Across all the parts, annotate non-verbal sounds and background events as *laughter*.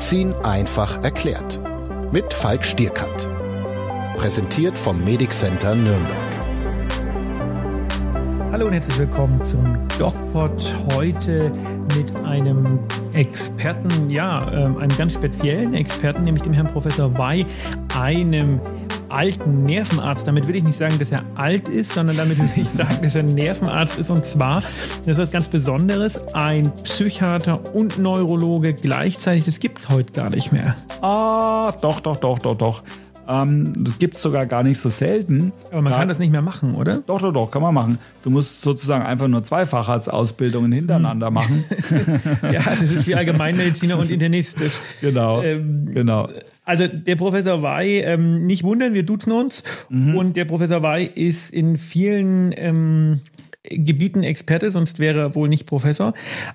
Medizin einfach erklärt. Mit Falk Stierkat. Präsentiert vom Medic Center Nürnberg. Hallo und herzlich willkommen zum DocPod. Heute mit einem Experten, ja, ähm, einem ganz speziellen Experten, nämlich dem Herrn Professor Wey, einem alten Nervenarzt. Damit will ich nicht sagen, dass er alt ist, sondern damit will ich sagen, dass er Nervenarzt ist. Und zwar, das ist was ganz Besonderes, ein Psychiater und Neurologe gleichzeitig. Das gibt es heute gar nicht mehr. Ah, doch, doch, doch, doch, doch. Ähm, das gibt es sogar gar nicht so selten. Aber man da, kann das nicht mehr machen, oder? Doch, doch, doch, kann man machen. Du musst sozusagen einfach nur zwei Facharztausbildungen hintereinander hm. machen. *laughs* ja, das ist wie Allgemeinmediziner und Internist. Das, genau, ähm, genau. Also der Professor Wey, ähm, nicht wundern, wir duzen uns. Mhm. Und der Professor Wey ist in vielen ähm, Gebieten Experte, sonst wäre er wohl nicht Professor.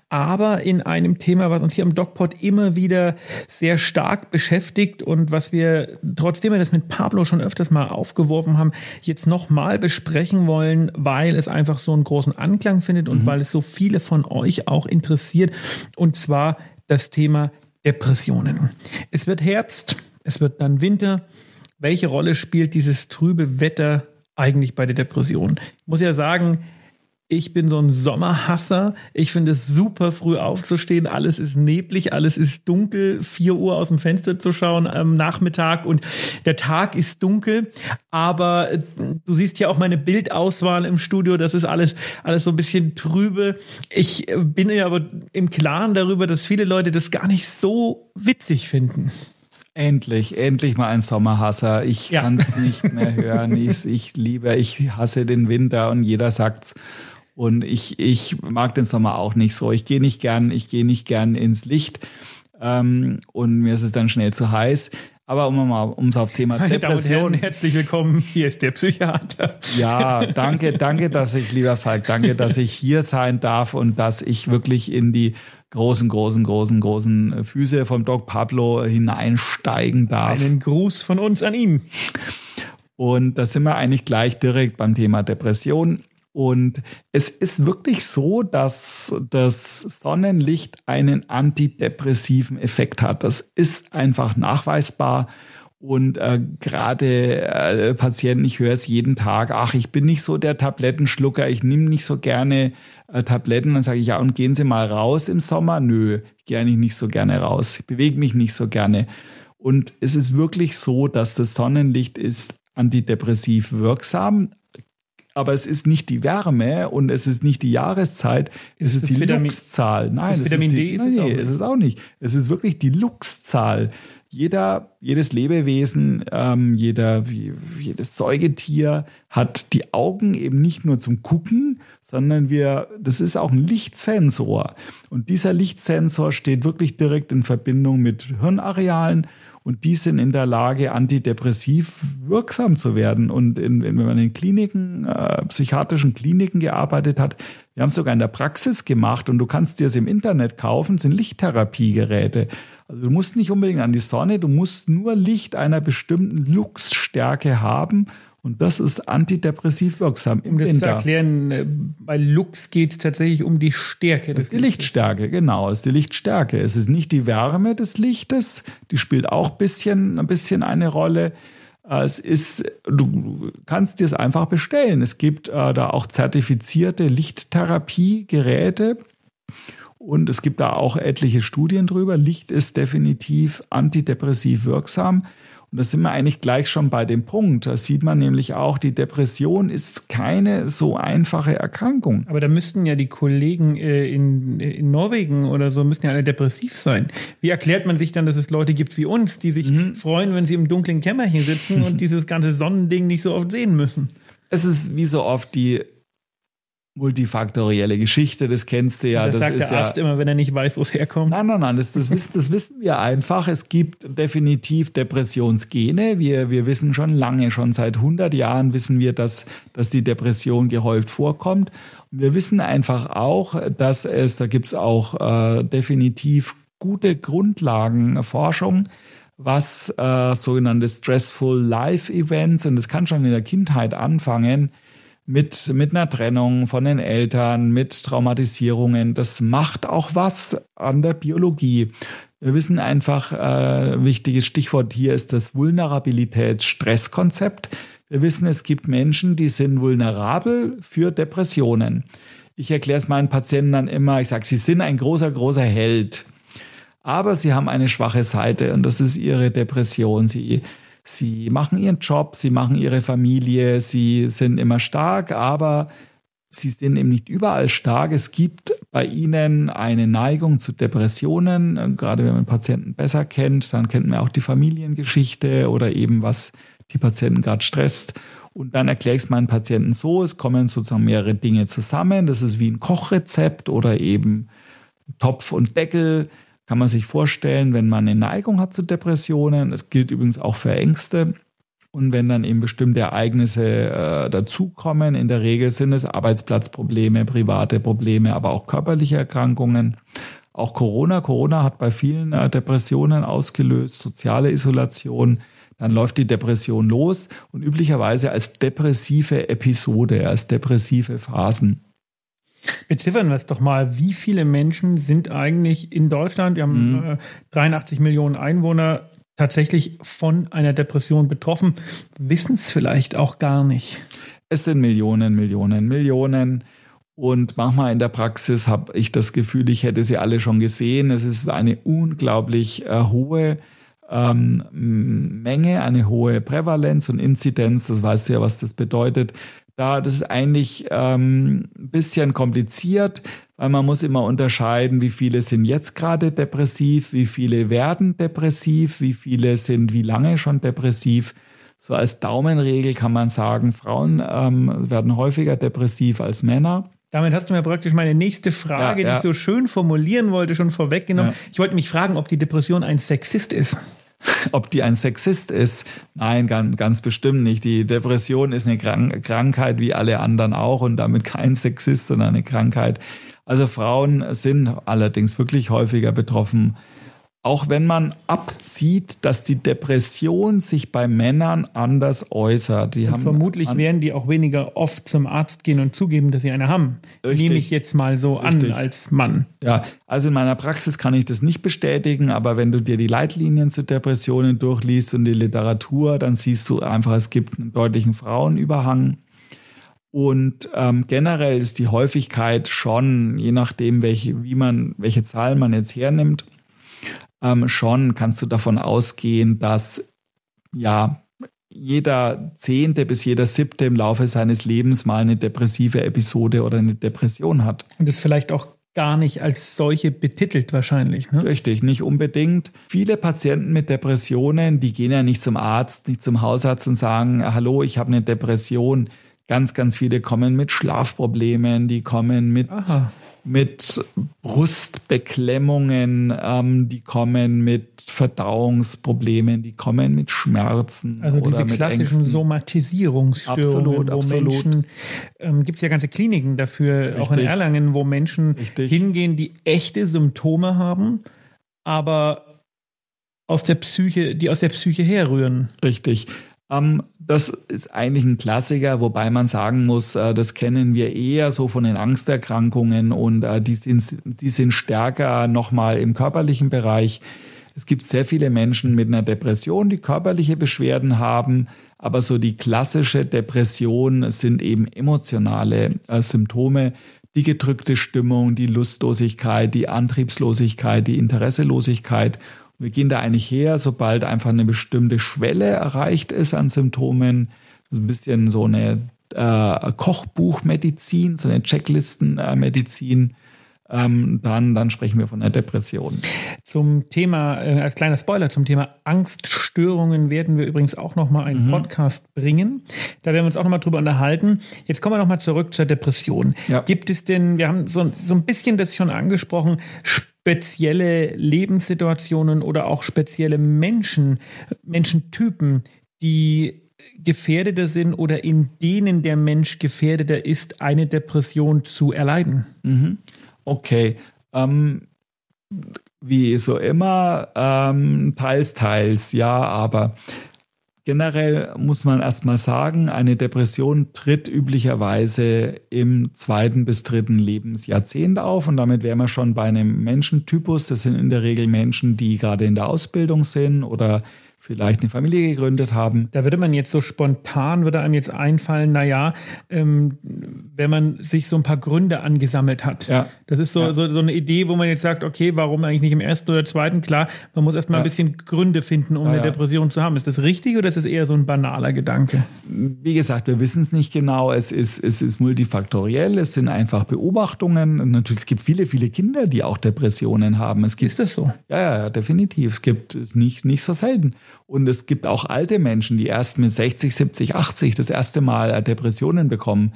Aber in einem Thema, was uns hier im DocPod immer wieder sehr stark beschäftigt und was wir, trotzdem wir das mit Pablo schon öfters mal aufgeworfen haben, jetzt nochmal besprechen wollen, weil es einfach so einen großen Anklang findet und mhm. weil es so viele von euch auch interessiert. Und zwar das Thema Depressionen. Es wird Herbst, es wird dann Winter. Welche Rolle spielt dieses trübe Wetter eigentlich bei der Depression? Ich muss ja sagen, ich bin so ein Sommerhasser. Ich finde es super früh aufzustehen. Alles ist neblig, alles ist dunkel. Vier Uhr aus dem Fenster zu schauen am Nachmittag und der Tag ist dunkel. Aber äh, du siehst ja auch meine Bildauswahl im Studio. Das ist alles, alles so ein bisschen trübe. Ich äh, bin ja aber im Klaren darüber, dass viele Leute das gar nicht so witzig finden. Endlich, endlich mal ein Sommerhasser. Ich ja. kann es *laughs* nicht mehr hören. Ich, ich liebe, ich hasse den Winter und jeder sagt's. Und ich, ich mag den Sommer auch nicht so. Ich gehe nicht gern, ich gehe nicht gern ins Licht. Ähm, und mir ist es dann schnell zu heiß. Aber um mal ums auf Thema Meine Depression. Herren, herzlich willkommen. Hier ist der Psychiater. Ja, danke, danke, dass ich, lieber Falk, danke, dass ich hier sein darf und dass ich wirklich in die großen, großen, großen, großen Füße vom Doc Pablo hineinsteigen darf. Einen Gruß von uns an ihn. Und da sind wir eigentlich gleich direkt beim Thema Depression. Und es ist wirklich so, dass das Sonnenlicht einen antidepressiven Effekt hat. Das ist einfach nachweisbar. Und äh, gerade äh, Patienten, ich höre es jeden Tag, ach, ich bin nicht so der Tablettenschlucker, ich nehme nicht so gerne äh, Tabletten. Dann sage ich, ja, und gehen Sie mal raus im Sommer? Nö, ich gehe eigentlich nicht so gerne raus, ich bewege mich nicht so gerne. Und es ist wirklich so, dass das Sonnenlicht ist antidepressiv wirksam, aber es ist nicht die Wärme und es ist nicht die Jahreszeit, es ist, ist die Vitamin, Luxzahl. Nein, das Vitamin ist D die, ist es, auch es ist auch nicht. Es ist wirklich die Luxzahl. Jeder, jedes Lebewesen, ähm, jeder, jedes Säugetier hat die Augen eben nicht nur zum Gucken, sondern wir, das ist auch ein Lichtsensor. Und dieser Lichtsensor steht wirklich direkt in Verbindung mit Hirnarealen und die sind in der Lage, antidepressiv wirksam zu werden. Und in, wenn man in Kliniken, äh, psychiatrischen Kliniken gearbeitet hat, wir haben es sogar in der Praxis gemacht und du kannst dir es im Internet kaufen, sind Lichttherapiegeräte. Also du musst nicht unbedingt an die Sonne, du musst nur Licht einer bestimmten Luxstärke haben und das ist antidepressiv wirksam. Um das Winter. zu erklären, äh, bei Lux geht es tatsächlich um die Stärke. Das ist die Lichtstärke, genau. Das ist die Lichtstärke. Es ist nicht die Wärme des Lichtes, die spielt auch ein bisschen, ein bisschen eine Rolle. Äh, es ist, du kannst dir es einfach bestellen. Es gibt äh, da auch zertifizierte Lichttherapiegeräte. Und es gibt da auch etliche Studien drüber. Licht ist definitiv antidepressiv wirksam. Und da sind wir eigentlich gleich schon bei dem Punkt. Da sieht man nämlich auch, die Depression ist keine so einfache Erkrankung. Aber da müssten ja die Kollegen äh, in, in Norwegen oder so, müssten ja alle depressiv sein. Wie erklärt man sich dann, dass es Leute gibt wie uns, die sich mhm. freuen, wenn sie im dunklen Kämmerchen sitzen und *laughs* dieses ganze Sonnending nicht so oft sehen müssen? Es ist wie so oft die multifaktorielle Geschichte, das kennst du ja. Das, das sagt der Arzt ja, immer, wenn er nicht weiß, wo es herkommt. Nein, nein, nein, das, das, wissen, das wissen wir einfach. Es gibt definitiv Depressionsgene. Wir, wir wissen schon lange, schon seit 100 Jahren wissen wir, dass, dass die Depression gehäuft vorkommt. Und wir wissen einfach auch, dass es, da gibt es auch äh, definitiv gute Grundlagenforschung, was äh, sogenannte Stressful Life Events, und das kann schon in der Kindheit anfangen, mit, mit einer Trennung von den Eltern, mit Traumatisierungen. Das macht auch was an der Biologie. Wir wissen einfach, äh, wichtiges Stichwort hier ist das Vulnerabilitäts-Stresskonzept. Wir wissen, es gibt Menschen, die sind vulnerabel für Depressionen. Ich erkläre es meinen Patienten dann immer, ich sage, sie sind ein großer, großer Held, aber sie haben eine schwache Seite und das ist ihre Depression. Sie, sie machen ihren Job, sie machen ihre Familie, sie sind immer stark, aber sie sind eben nicht überall stark. Es gibt bei ihnen eine Neigung zu Depressionen. Gerade wenn man Patienten besser kennt, dann kennt man auch die Familiengeschichte oder eben was die Patienten gerade stresst. Und dann erkläre ich es meinen Patienten so, es kommen sozusagen mehrere Dinge zusammen. Das ist wie ein Kochrezept oder eben Topf und Deckel. Kann man sich vorstellen, wenn man eine Neigung hat zu Depressionen. Es gilt übrigens auch für Ängste. Und wenn dann eben bestimmte Ereignisse äh, dazukommen, in der Regel sind es Arbeitsplatzprobleme, private Probleme, aber auch körperliche Erkrankungen. Auch Corona. Corona hat bei vielen äh, Depressionen ausgelöst, soziale Isolation. Dann läuft die Depression los und üblicherweise als depressive Episode, als depressive Phasen. Beziffern wir es doch mal. Wie viele Menschen sind eigentlich in Deutschland, wir haben mhm. äh, 83 Millionen Einwohner, tatsächlich von einer Depression betroffen, wissen es vielleicht auch gar nicht. Es sind Millionen, Millionen, Millionen. Und manchmal in der Praxis habe ich das Gefühl, ich hätte sie alle schon gesehen. Es ist eine unglaublich äh, hohe ähm, Menge, eine hohe Prävalenz und Inzidenz. Das weißt du ja, was das bedeutet. Da, das ist eigentlich ähm, ein bisschen kompliziert weil man muss immer unterscheiden, wie viele sind jetzt gerade depressiv, wie viele werden depressiv, wie viele sind wie lange schon depressiv. So als Daumenregel kann man sagen, Frauen ähm, werden häufiger depressiv als Männer. Damit hast du mir praktisch meine nächste Frage, ja, ja. die ich so schön formulieren wollte, schon vorweggenommen. Ja. Ich wollte mich fragen, ob die Depression ein Sexist ist. *laughs* Ob die ein Sexist ist? Nein, ganz, ganz bestimmt nicht. Die Depression ist eine Krank Krankheit wie alle anderen auch und damit kein Sexist, sondern eine Krankheit. Also Frauen sind allerdings wirklich häufiger betroffen. Auch wenn man abzieht, dass die Depression sich bei Männern anders äußert. Die haben vermutlich werden die auch weniger oft zum Arzt gehen und zugeben, dass sie eine haben. Richtig. Nehme ich jetzt mal so Richtig. an als Mann. Ja, also in meiner Praxis kann ich das nicht bestätigen, aber wenn du dir die Leitlinien zu Depressionen durchliest und die Literatur, dann siehst du einfach, es gibt einen deutlichen Frauenüberhang. Und ähm, generell ist die Häufigkeit schon, je nachdem, welche, wie man, welche Zahlen man jetzt hernimmt, ähm, schon kannst du davon ausgehen, dass ja jeder Zehnte bis jeder Siebte im Laufe seines Lebens mal eine depressive Episode oder eine Depression hat. Und das vielleicht auch gar nicht als solche betitelt wahrscheinlich. Ne? Richtig, nicht unbedingt. Viele Patienten mit Depressionen, die gehen ja nicht zum Arzt, nicht zum Hausarzt und sagen, hallo, ich habe eine Depression. Ganz, ganz viele kommen mit Schlafproblemen, die kommen mit, mit Brustbeklemmungen, ähm, die kommen mit Verdauungsproblemen, die kommen mit Schmerzen. Also diese klassischen Ängsten. Somatisierungsstörungen, absolut, wo absolut. Menschen, ähm, gibt es ja ganze Kliniken dafür, Richtig. auch in Erlangen, wo Menschen Richtig. hingehen, die echte Symptome haben, aber aus der Psyche, die aus der Psyche herrühren. Richtig. Ähm, das ist eigentlich ein Klassiker, wobei man sagen muss, äh, das kennen wir eher so von den Angsterkrankungen und äh, die sind, die sind stärker nochmal im körperlichen Bereich. Es gibt sehr viele Menschen mit einer Depression, die körperliche Beschwerden haben, aber so die klassische Depression sind eben emotionale äh, Symptome, die gedrückte Stimmung, die Lustlosigkeit, die Antriebslosigkeit, die Interesselosigkeit. Wir gehen da eigentlich her, sobald einfach eine bestimmte Schwelle erreicht ist an Symptomen, so ein bisschen so eine äh, Kochbuchmedizin, so eine Checklistenmedizin. Ähm, dann, dann sprechen wir von einer Depression. Zum Thema, äh, als kleiner Spoiler, zum Thema Angststörungen werden wir übrigens auch nochmal einen mhm. Podcast bringen. Da werden wir uns auch nochmal drüber unterhalten. Jetzt kommen wir nochmal zurück zur Depression. Ja. Gibt es denn, wir haben so, so ein bisschen das schon angesprochen, spezielle Lebenssituationen oder auch spezielle Menschen, Menschentypen, die gefährdeter sind oder in denen der Mensch gefährdeter ist, eine Depression zu erleiden? Mhm. Okay. Ähm, wie so immer, ähm, teils, teils, ja, aber Generell muss man erstmal sagen, eine Depression tritt üblicherweise im zweiten bis dritten Lebensjahrzehnt auf. Und damit wären wir schon bei einem Menschentypus. Das sind in der Regel Menschen, die gerade in der Ausbildung sind oder vielleicht eine Familie gegründet haben. Da würde man jetzt so spontan, würde einem jetzt einfallen, naja, ähm, wenn man sich so ein paar Gründe angesammelt hat. Ja. Das ist so, ja. so, so, eine Idee, wo man jetzt sagt, okay, warum eigentlich nicht im ersten oder zweiten? Klar, man muss erstmal ja. ein bisschen Gründe finden, um ja, eine Depression zu haben. Ist das richtig oder ist das eher so ein banaler Gedanke? Wie gesagt, wir wissen es nicht genau. Es ist, es ist multifaktoriell, es sind einfach Beobachtungen. Und natürlich, es gibt viele, viele Kinder, die auch Depressionen haben. Es gibt, ist das so? Ja, ja, definitiv. Es gibt es nicht, nicht so selten. Und es gibt auch alte Menschen, die erst mit 60, 70, 80 das erste Mal Depressionen bekommen.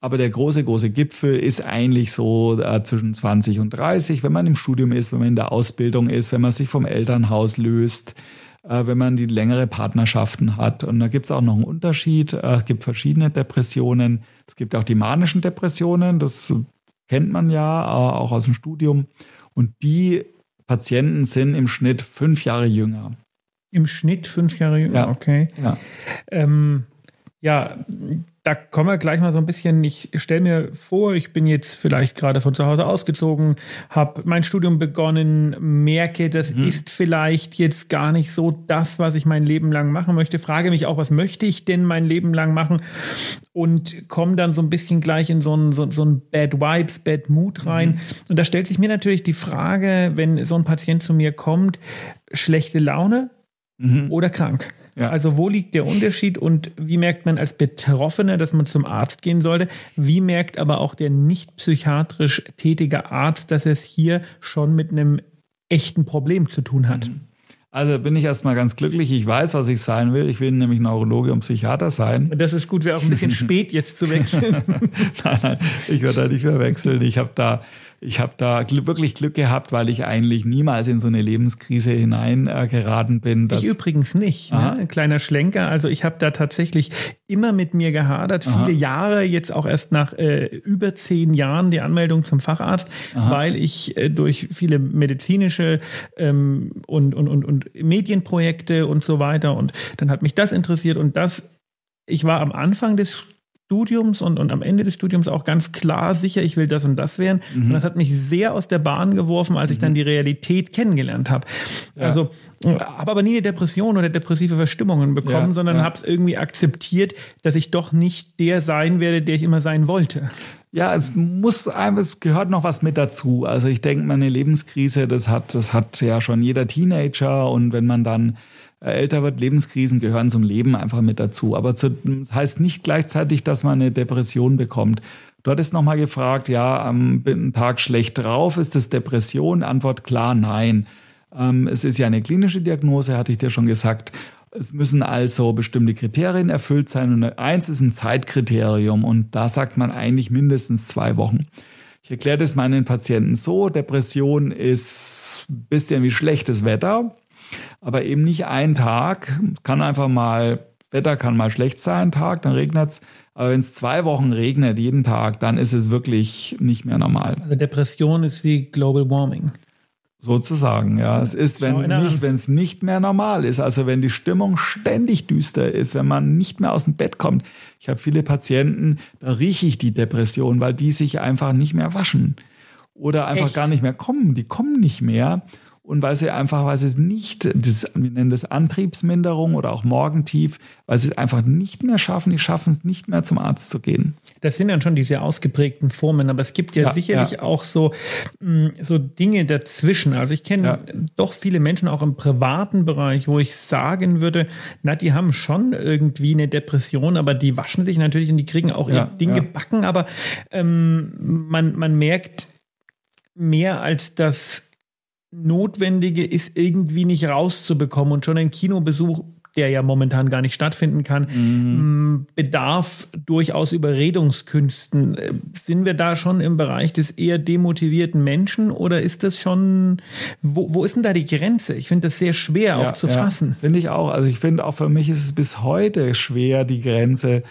Aber der große, große Gipfel ist eigentlich so äh, zwischen 20 und 30, wenn man im Studium ist, wenn man in der Ausbildung ist, wenn man sich vom Elternhaus löst, äh, wenn man die längere Partnerschaften hat. Und da gibt es auch noch einen Unterschied. Äh, es gibt verschiedene Depressionen. Es gibt auch die manischen Depressionen, das kennt man ja äh, auch aus dem Studium. Und die Patienten sind im Schnitt fünf Jahre jünger. Im Schnitt fünf Jahre jünger, ja. okay. Ja. Ähm, ja, da kommen wir gleich mal so ein bisschen. Ich stelle mir vor, ich bin jetzt vielleicht gerade von zu Hause ausgezogen, habe mein Studium begonnen, merke, das mhm. ist vielleicht jetzt gar nicht so das, was ich mein Leben lang machen möchte. Frage mich auch, was möchte ich denn mein Leben lang machen? Und komme dann so ein bisschen gleich in so ein, so, so ein Bad Vibes, Bad Mood rein. Mhm. Und da stellt sich mir natürlich die Frage, wenn so ein Patient zu mir kommt, schlechte Laune, mhm. oder krank. Ja. Also wo liegt der Unterschied und wie merkt man als Betroffener, dass man zum Arzt gehen sollte? Wie merkt aber auch der nicht psychiatrisch tätige Arzt, dass es hier schon mit einem echten Problem zu tun hat? Mhm. Also bin ich erstmal ganz glücklich. Ich weiß, was ich sein will. Ich will nämlich Neurologe und Psychiater sein. Das ist gut, wäre auch ein bisschen *laughs* spät jetzt zu wechseln. *laughs* nein, nein, ich werde da nicht mehr wechseln. Ich habe da ich habe da wirklich Glück gehabt, weil ich eigentlich niemals in so eine Lebenskrise hineingeraten äh, bin. ich übrigens nicht. Ne? Ein kleiner Schlenker. Also ich habe da tatsächlich immer mit mir gehadert. Aha. Viele Jahre, jetzt auch erst nach äh, über zehn Jahren die Anmeldung zum Facharzt, Aha. weil ich äh, durch viele medizinische ähm, und, und, und, und Medienprojekte und so weiter und dann hat mich das interessiert und das ich war am Anfang des Studiums und, und am Ende des Studiums auch ganz klar sicher, ich will das und das werden. Mhm. Und das hat mich sehr aus der Bahn geworfen, als ich dann mhm. die Realität kennengelernt habe. Ja. Also habe aber nie eine Depression oder depressive Verstimmungen bekommen, ja, sondern ja. habe es irgendwie akzeptiert, dass ich doch nicht der sein werde, der ich immer sein wollte. Ja, es muss es gehört noch was mit dazu. Also ich denke, meine Lebenskrise, das hat, das hat ja schon jeder Teenager und wenn man dann äh, älter wird, Lebenskrisen gehören zum Leben einfach mit dazu. Aber zu, das heißt nicht gleichzeitig, dass man eine Depression bekommt. Du hattest nochmal gefragt, ja, ähm, bin einen Tag schlecht drauf, ist das Depression? Antwort klar, nein. Ähm, es ist ja eine klinische Diagnose, hatte ich dir schon gesagt. Es müssen also bestimmte Kriterien erfüllt sein und eins ist ein Zeitkriterium und da sagt man eigentlich mindestens zwei Wochen. Ich erkläre das meinen Patienten so, Depression ist ein bisschen wie schlechtes Wetter aber eben nicht ein Tag. Es kann einfach mal, Wetter kann mal schlecht sein, Tag, dann regnet es. Aber wenn es zwei Wochen regnet, jeden Tag, dann ist es wirklich nicht mehr normal. Also Depression ist wie Global Warming. Sozusagen, ja. Es ist, wenn nicht, wenn es nicht mehr normal ist, also wenn die Stimmung ständig düster ist, wenn man nicht mehr aus dem Bett kommt. Ich habe viele Patienten, da rieche ich die Depression, weil die sich einfach nicht mehr waschen oder einfach Echt? gar nicht mehr kommen. Die kommen nicht mehr und weil sie einfach, weil sie es nicht, das, wir nennen das Antriebsminderung oder auch Morgentief, weil sie es einfach nicht mehr schaffen, die schaffen es nicht mehr zum Arzt zu gehen. Das sind dann schon diese ausgeprägten Formen, aber es gibt ja, ja sicherlich ja. auch so, mm, so Dinge dazwischen. Also ich kenne ja. doch viele Menschen auch im privaten Bereich, wo ich sagen würde, na, die haben schon irgendwie eine Depression, aber die waschen sich natürlich und die kriegen auch ihr Ding gebacken, aber ähm, man, man merkt mehr als das Notwendige ist irgendwie nicht rauszubekommen und schon ein Kinobesuch, der ja momentan gar nicht stattfinden kann, mhm. Mm, bedarf durchaus Überredungskünsten. Äh, sind wir da schon im Bereich des eher demotivierten Menschen oder ist das schon, wo, wo ist denn da die Grenze? Ich finde das sehr schwer ja, auch zu ja, fassen. Finde ich auch. Also ich finde auch für mich ist es bis heute schwer, die Grenze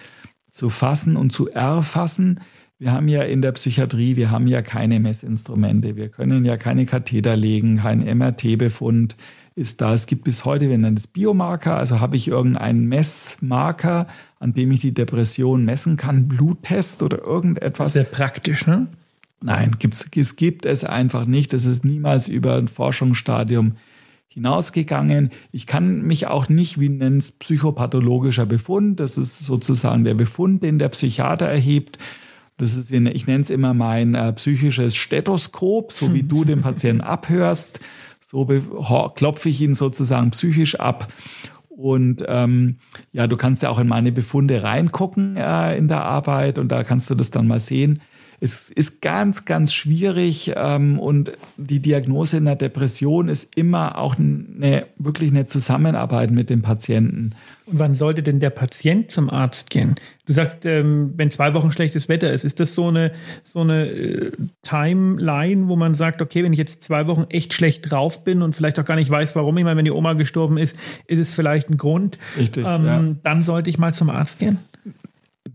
zu fassen und zu erfassen. Wir haben ja in der Psychiatrie, wir haben ja keine Messinstrumente. Wir können ja keine Katheter legen, keinen MRT-Befund. ist da. Es gibt bis heute, wir nennen es Biomarker, also habe ich irgendeinen Messmarker, an dem ich die Depression messen kann, Bluttest oder irgendetwas. Sehr praktisch, ne? Nein, gibt's, es gibt es einfach nicht. Es ist niemals über ein Forschungsstadium hinausgegangen. Ich kann mich auch nicht, wie nennt es psychopathologischer Befund, das ist sozusagen der Befund, den der Psychiater erhebt. Das ist, ich nenne es immer mein äh, psychisches Stethoskop, so wie du den Patienten *laughs* abhörst, so klopfe ich ihn sozusagen psychisch ab. Und ähm, ja, du kannst ja auch in meine Befunde reingucken äh, in der Arbeit und da kannst du das dann mal sehen. Es ist ganz, ganz schwierig ähm, und die Diagnose in der Depression ist immer auch eine, wirklich eine Zusammenarbeit mit dem Patienten. Und wann sollte denn der Patient zum Arzt gehen? Du sagst, ähm, wenn zwei Wochen schlechtes Wetter ist, ist das so eine, so eine äh, Timeline, wo man sagt, okay, wenn ich jetzt zwei Wochen echt schlecht drauf bin und vielleicht auch gar nicht weiß, warum, ich meine, wenn die Oma gestorben ist, ist es vielleicht ein Grund. Richtig. Ähm, ja. Dann sollte ich mal zum Arzt gehen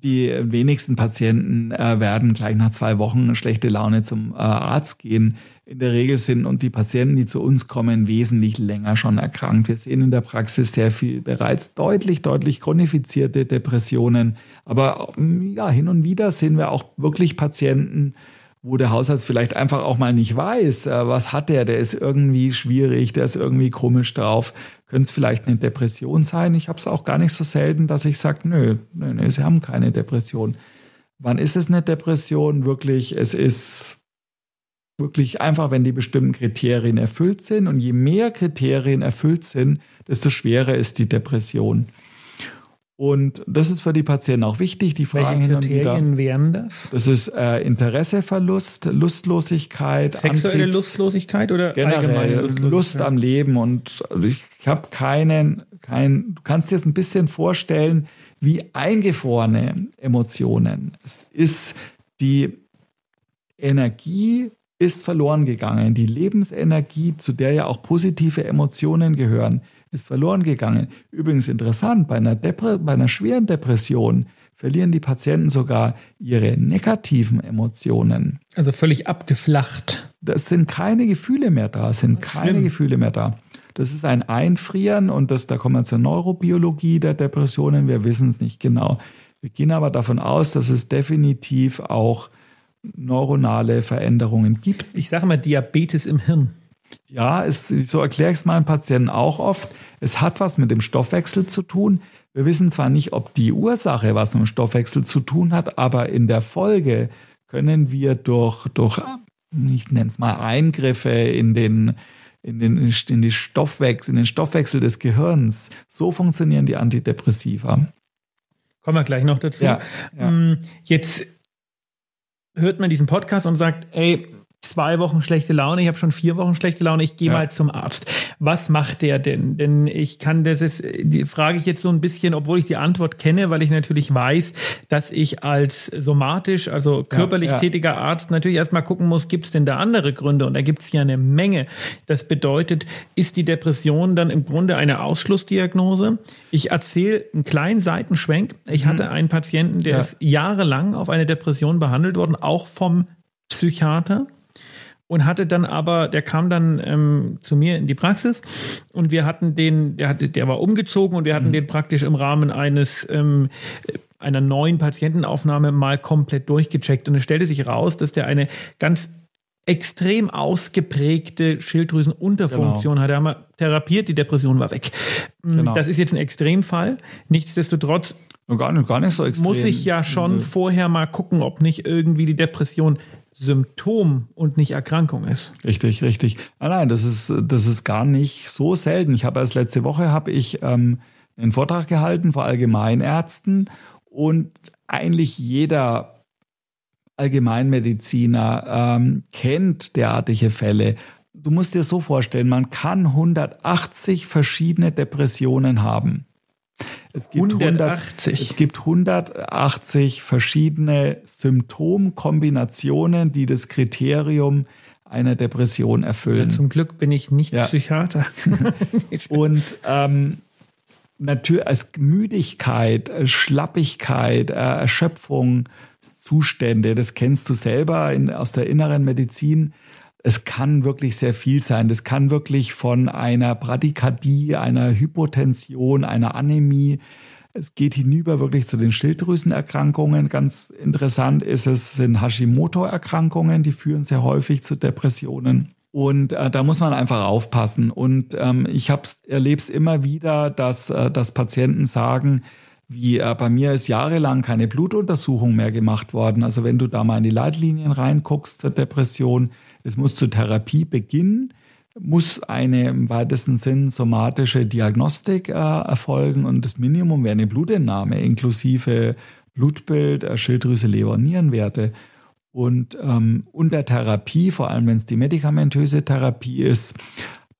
die wenigsten Patienten äh, werden gleich nach zwei Wochen schlechte Laune zum äh, Arzt gehen. In der Regel sind und die Patienten, die zu uns kommen, wesentlich länger schon erkrankt. Wir sehen in der Praxis sehr viel bereits deutlich, deutlich chronifizierte Depressionen. Aber ja, hin und wieder sehen wir auch wirklich Patienten, wo der Hausarzt vielleicht einfach auch mal nicht weiß, äh, was hat der, der ist irgendwie schwierig, der ist irgendwie komisch drauf. Könnte es vielleicht eine Depression sein? Ich habe es auch gar nicht so selten, dass ich sage, nö, nö, nö, Sie haben keine Depression. Wann ist es eine Depression? Wirklich, es ist wirklich einfach, wenn die bestimmten Kriterien erfüllt sind. Und je mehr Kriterien erfüllt sind, desto schwerer ist die Depression. Und das ist für die Patienten auch wichtig. Die fragen Welche Kriterien wieder, wären das? Das ist äh, Interesseverlust, Lustlosigkeit, sexuelle Antriebs, Lustlosigkeit oder generell Lustlosigkeit? Lust am Leben. Und ich habe keinen, kein, du kannst dir das ein bisschen vorstellen wie eingefrorene Emotionen. Es ist die Energie ist verloren gegangen. Die Lebensenergie, zu der ja auch positive Emotionen gehören, ist verloren gegangen. Übrigens interessant, bei einer, Depre bei einer schweren Depression verlieren die Patienten sogar ihre negativen Emotionen. Also völlig abgeflacht. Das sind keine Gefühle mehr da, sind keine Schlimm. Gefühle mehr da. Das ist ein Einfrieren und das, da kommen wir zur Neurobiologie der Depressionen. Wir wissen es nicht genau. Wir gehen aber davon aus, dass es definitiv auch neuronale Veränderungen gibt. Ich sage mal Diabetes im Hirn. Ja, es, so erkläre ich es meinen Patienten auch oft. Es hat was mit dem Stoffwechsel zu tun. Wir wissen zwar nicht, ob die Ursache was mit dem Stoffwechsel zu tun hat, aber in der Folge können wir durch, durch ich nenne es mal Eingriffe in den, in den, in, die Stoffwechsel, in den Stoffwechsel des Gehirns. So funktionieren die Antidepressiva. Kommen wir gleich noch dazu. Ja, ja. Mm, jetzt hört man diesen Podcast und sagt, ey, zwei Wochen schlechte Laune, ich habe schon vier Wochen schlechte Laune, ich gehe ja. mal zum Arzt. Was macht der denn? Denn ich kann das ist, die frage ich jetzt so ein bisschen, obwohl ich die Antwort kenne, weil ich natürlich weiß, dass ich als somatisch, also körperlich ja, ja. tätiger Arzt natürlich erstmal gucken muss, gibt es denn da andere Gründe? Und da gibt es ja eine Menge. Das bedeutet, ist die Depression dann im Grunde eine Ausschlussdiagnose? Ich erzähle einen kleinen Seitenschwenk. Ich mhm. hatte einen Patienten, der ist jahrelang auf eine Depression behandelt worden, auch vom Psychiater und hatte dann aber, der kam dann ähm, zu mir in die Praxis und wir hatten den, der, hatte, der war umgezogen und wir hatten mhm. den praktisch im Rahmen eines ähm, einer neuen Patientenaufnahme mal komplett durchgecheckt und es stellte sich raus, dass der eine ganz extrem ausgeprägte Schilddrüsenunterfunktion genau. hatte. Haben wir therapiert, die Depression war weg. Mm, genau. Das ist jetzt ein Extremfall. Nichtsdestotrotz gar nicht, gar nicht so extrem. muss ich ja schon vorher mal gucken, ob nicht irgendwie die Depression Symptom und nicht Erkrankung ist. Richtig, richtig. Nein, nein, das ist, das ist gar nicht so selten. Ich habe erst letzte Woche habe ich ähm, einen Vortrag gehalten vor Allgemeinärzten und eigentlich jeder Allgemeinmediziner ähm, kennt derartige Fälle. Du musst dir so vorstellen, man kann 180 verschiedene Depressionen haben. Es gibt 180. 100, es gibt 180 verschiedene Symptomkombinationen, die das Kriterium einer Depression erfüllen. Ja, zum Glück bin ich nicht ja. Psychiater. *laughs* Und ähm, natürlich als Müdigkeit, Schlappigkeit, äh, Erschöpfung, Zustände, das kennst du selber in, aus der inneren Medizin es kann wirklich sehr viel sein. Das kann wirklich von einer Bradykardie, einer Hypotension, einer Anämie, es geht hinüber wirklich zu den Schilddrüsenerkrankungen. Ganz interessant ist es, sind Hashimoto-Erkrankungen, die führen sehr häufig zu Depressionen. Und äh, da muss man einfach aufpassen. Und ähm, ich erlebe es immer wieder, dass, äh, dass Patienten sagen, wie äh, bei mir ist jahrelang keine Blutuntersuchung mehr gemacht worden. Also wenn du da mal in die Leitlinien reinguckst zur Depression, es muss zur Therapie beginnen muss eine im weitesten Sinn somatische Diagnostik äh, erfolgen und das Minimum wäre eine Blutentnahme inklusive Blutbild, äh, Schilddrüse, Leber, Nierenwerte. Und ähm, unter Therapie, vor allem wenn es die medikamentöse Therapie ist,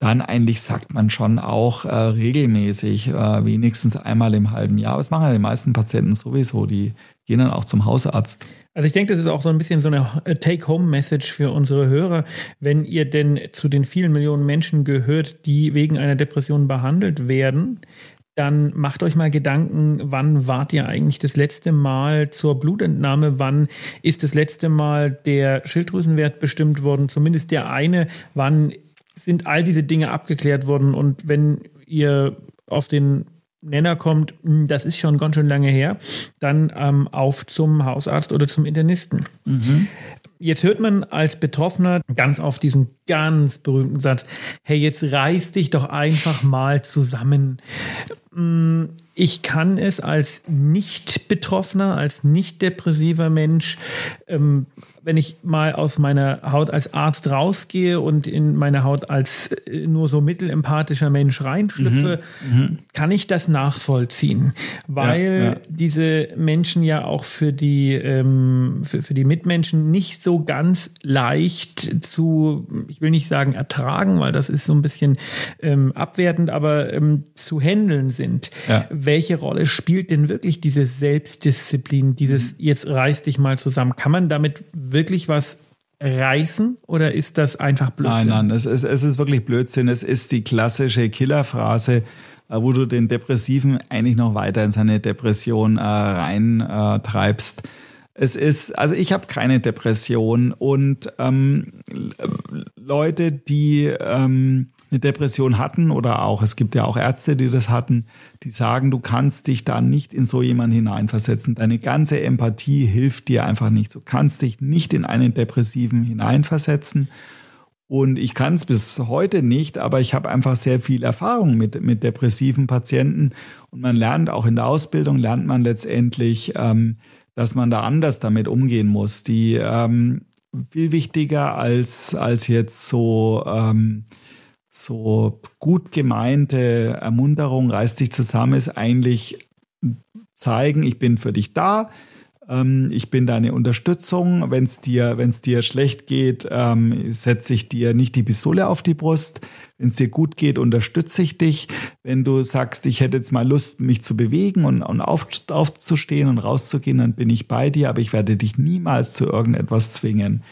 dann eigentlich sagt man schon auch äh, regelmäßig, äh, wenigstens einmal im halben Jahr. Das machen ja die meisten Patienten sowieso, die gehen dann auch zum Hausarzt. Also ich denke, das ist auch so ein bisschen so eine äh, Take-Home-Message für unsere Hörer. Wenn ihr denn zu den vielen Millionen Menschen gehört, die wegen einer Depression behandelt werden, dann macht euch mal Gedanken, wann wart ihr eigentlich das letzte Mal zur Blutentnahme? Wann ist das letzte Mal der Schilddrüsenwert bestimmt worden? Zumindest der eine. Wann sind all diese Dinge abgeklärt worden? Und wenn ihr auf den Nenner kommt, hm, das ist schon ganz schön lange her, dann ähm, auf zum Hausarzt oder zum Internisten. Mhm. Jetzt hört man als Betroffener ganz oft diesen ganz berühmten Satz, hey, jetzt reiß dich doch einfach mal zusammen. Hm, ich kann es als Nicht-Betroffener, als nicht-depressiver Mensch ähm, wenn ich mal aus meiner Haut als Arzt rausgehe und in meine Haut als äh, nur so mittelempathischer Mensch reinschlüpfe, mhm. mhm. kann ich das nachvollziehen, weil ja, ja. diese Menschen ja auch für die, ähm, für, für die Mitmenschen nicht so ganz leicht zu, ich will nicht sagen ertragen, weil das ist so ein bisschen ähm, abwertend, aber ähm, zu handeln sind. Ja. Welche Rolle spielt denn wirklich diese Selbstdisziplin, dieses mhm. jetzt reiß dich mal zusammen? Kann man damit wirklich was reißen oder ist das einfach Blödsinn? Nein, nein, es ist, es ist wirklich Blödsinn. Es ist die klassische Killerphrase, äh, wo du den Depressiven eigentlich noch weiter in seine Depression äh, reintreibst. Äh, es ist, also ich habe keine Depression und ähm, Leute, die ähm, eine Depression hatten oder auch, es gibt ja auch Ärzte, die das hatten, die sagen, du kannst dich da nicht in so jemanden hineinversetzen. Deine ganze Empathie hilft dir einfach nicht. Du kannst dich nicht in einen Depressiven hineinversetzen. Und ich kann es bis heute nicht, aber ich habe einfach sehr viel Erfahrung mit, mit depressiven Patienten. Und man lernt auch in der Ausbildung, lernt man letztendlich, ähm, dass man da anders damit umgehen muss. Die ähm, viel wichtiger als, als jetzt so ähm, so gut gemeinte Ermunterung, reiß dich zusammen, ist eigentlich zeigen, ich bin für dich da, ähm, ich bin deine Unterstützung. Wenn es dir, wenn's dir schlecht geht, ähm, setze ich dir nicht die Pistole auf die Brust. Wenn es dir gut geht, unterstütze ich dich. Wenn du sagst, ich hätte jetzt mal Lust, mich zu bewegen und, und auf, aufzustehen und rauszugehen, dann bin ich bei dir, aber ich werde dich niemals zu irgendetwas zwingen.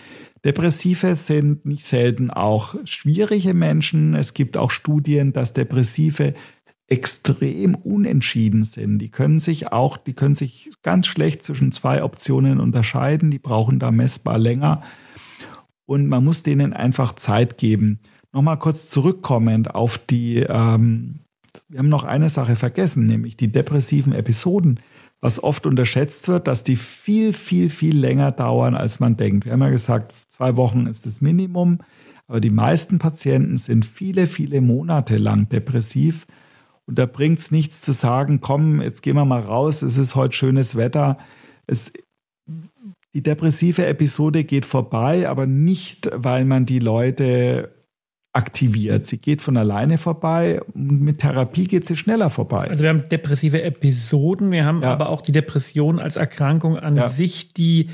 Depressive sind nicht selten auch schwierige Menschen. Es gibt auch Studien, dass Depressive extrem unentschieden sind. Die können sich auch, die können sich ganz schlecht zwischen zwei Optionen unterscheiden. Die brauchen da messbar länger. Und man muss denen einfach Zeit geben. Nochmal kurz zurückkommend auf die, ähm, wir haben noch eine Sache vergessen, nämlich die depressiven Episoden was oft unterschätzt wird, dass die viel, viel, viel länger dauern, als man denkt. Wir haben ja gesagt, zwei Wochen ist das Minimum, aber die meisten Patienten sind viele, viele Monate lang depressiv. Und da bringt es nichts zu sagen, komm, jetzt gehen wir mal raus, es ist heute schönes Wetter. Es, die depressive Episode geht vorbei, aber nicht, weil man die Leute aktiviert. Sie geht von alleine vorbei und mit Therapie geht sie schneller vorbei. Also wir haben depressive Episoden, wir haben ja. aber auch die Depression als Erkrankung an ja. sich, die,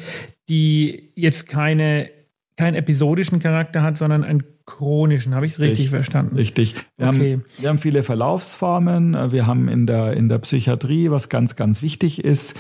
die jetzt keine, keinen episodischen Charakter hat, sondern einen chronischen. Habe ich es richtig, verstanden? Richtig. Wir, okay. haben, wir haben viele Verlaufsformen. Wir haben in der, in der Psychiatrie, was ganz, ganz wichtig ist,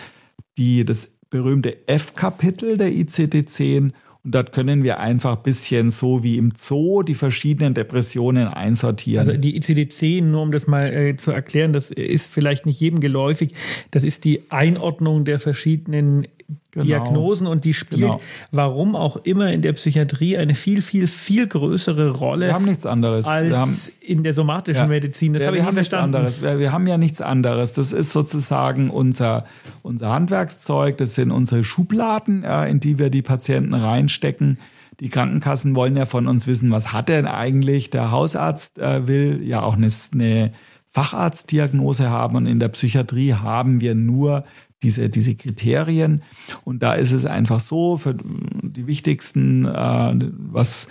die, das berühmte F-Kapitel der ICD-10 und dort können wir einfach ein bisschen so wie im Zoo die verschiedenen Depressionen einsortieren. Also die ICD-10, nur um das mal äh, zu erklären, das ist vielleicht nicht jedem geläufig. Das ist die Einordnung der verschiedenen genau. Diagnosen und die spielt, genau. warum auch immer in der Psychiatrie, eine viel, viel, viel größere Rolle. Wir haben nichts anderes. Als haben, in der somatischen ja, Medizin. Das ja, habe ich nie verstanden. Anderes. Wir, wir, haben ja nichts anderes. Das ist sozusagen unser, unser Handwerkszeug, das sind unsere Schubladen, in die wir die Patienten reinstecken. Die Krankenkassen wollen ja von uns wissen, was hat denn eigentlich? Der Hausarzt äh, will ja auch eine, eine Facharztdiagnose haben und in der Psychiatrie haben wir nur diese, diese Kriterien. Und da ist es einfach so, für die wichtigsten, äh, was,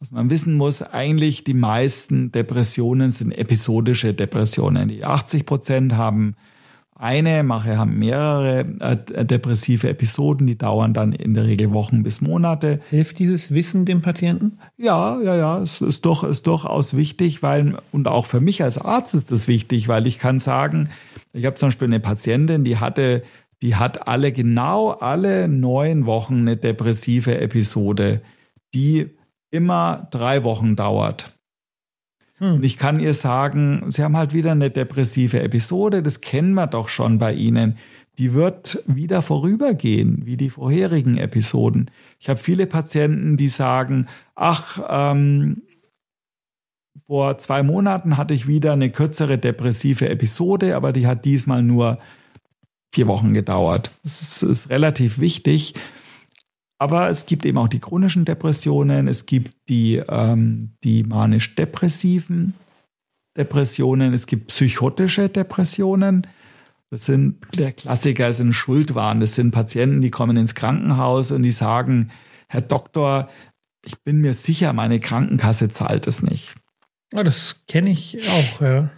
was man wissen muss, eigentlich die meisten Depressionen sind episodische Depressionen. Die 80 Prozent haben eine, mache haben mehrere äh, depressive Episoden, die dauern dann in der Regel Wochen bis Monate. Hilft dieses Wissen dem Patienten? Ja, ja, ja, es ist doch ist durchaus wichtig, weil und auch für mich als Arzt ist das wichtig, weil ich kann sagen, ich habe zum Beispiel eine Patientin, die hatte, die hat alle genau alle neun Wochen eine depressive Episode, die immer drei Wochen dauert. Hm. Und ich kann ihr sagen, Sie haben halt wieder eine depressive Episode, das kennen wir doch schon bei Ihnen. Die wird wieder vorübergehen, wie die vorherigen Episoden. Ich habe viele Patienten, die sagen, ach, ähm, vor zwei Monaten hatte ich wieder eine kürzere depressive Episode, aber die hat diesmal nur vier Wochen gedauert. Das ist, ist relativ wichtig, aber es gibt eben auch die chronischen Depressionen, es gibt die, ähm, die manisch-depressiven Depressionen, es gibt psychotische Depressionen. Das sind, der Klassiker sind Schuldwahn. Das sind Patienten, die kommen ins Krankenhaus und die sagen, Herr Doktor, ich bin mir sicher, meine Krankenkasse zahlt es nicht. Oh, das kenne ich auch, ja.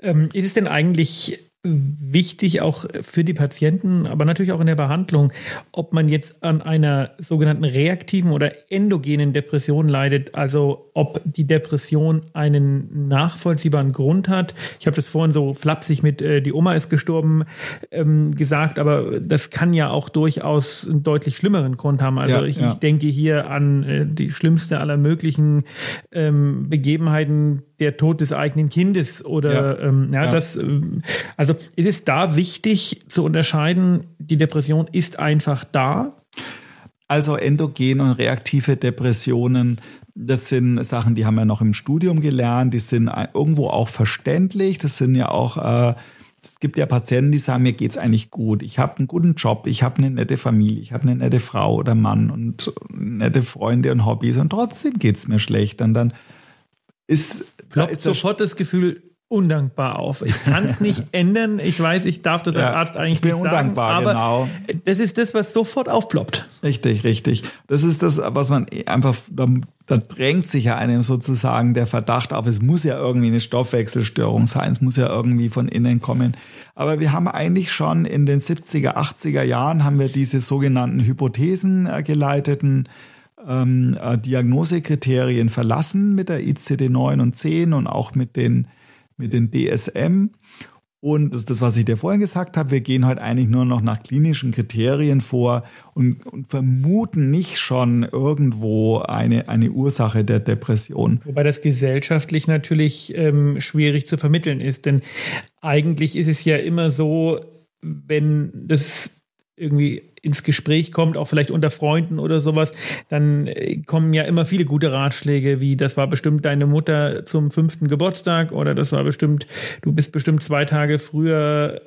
Ähm, ist es denn eigentlich wichtig auch für die Patienten, aber natürlich auch in der Behandlung, ob man jetzt an einer sogenannten reaktiven oder endogenen Depression leidet, also ob die Depression einen nachvollziehbaren Grund hat. Ich habe das vorhin so flapsig mit äh, die Oma ist gestorben ähm, gesagt, aber das kann ja auch durchaus einen deutlich schlimmeren Grund haben. Also ja, ich, ja. ich, denke hier an äh, die schlimmste aller möglichen ähm, Begebenheiten, der Tod des eigenen Kindes oder ja, ähm, ja, ja. das ähm, also ist es da wichtig zu unterscheiden, die Depression ist einfach da. Also endogen und reaktive Depressionen, das sind Sachen, die haben wir noch im Studium gelernt, die sind irgendwo auch verständlich, das sind ja auch äh, es gibt ja Patienten, die sagen, mir geht's eigentlich gut. Ich habe einen guten Job, ich habe eine nette Familie, ich habe eine nette Frau oder Mann und nette Freunde und Hobbys und trotzdem geht's mir schlecht. Und dann ist ploppt sofort das Gefühl undankbar auf. Ich kann es nicht *laughs* ändern. Ich weiß, ich darf das als ja, Arzt eigentlich ich bin nicht undankbar, sagen, aber genau. das ist das, was sofort aufploppt. Richtig, richtig. Das ist das, was man einfach, da, da drängt sich ja einem sozusagen der Verdacht auf, es muss ja irgendwie eine Stoffwechselstörung sein, es muss ja irgendwie von innen kommen. Aber wir haben eigentlich schon in den 70er, 80er Jahren haben wir diese sogenannten Hypothesen äh, geleiteten ähm, äh, Diagnosekriterien verlassen mit der ICD-9 und 10 und auch mit den, mit den DSM. Und das ist das, was ich dir vorhin gesagt habe. Wir gehen heute eigentlich nur noch nach klinischen Kriterien vor und, und, vermuten nicht schon irgendwo eine, eine Ursache der Depression. Wobei das gesellschaftlich natürlich ähm, schwierig zu vermitteln ist. Denn eigentlich ist es ja immer so, wenn das irgendwie ins Gespräch kommt, auch vielleicht unter Freunden oder sowas, dann äh, kommen ja immer viele gute Ratschläge, wie das war bestimmt deine Mutter zum fünften Geburtstag oder das war bestimmt, du bist bestimmt zwei Tage früher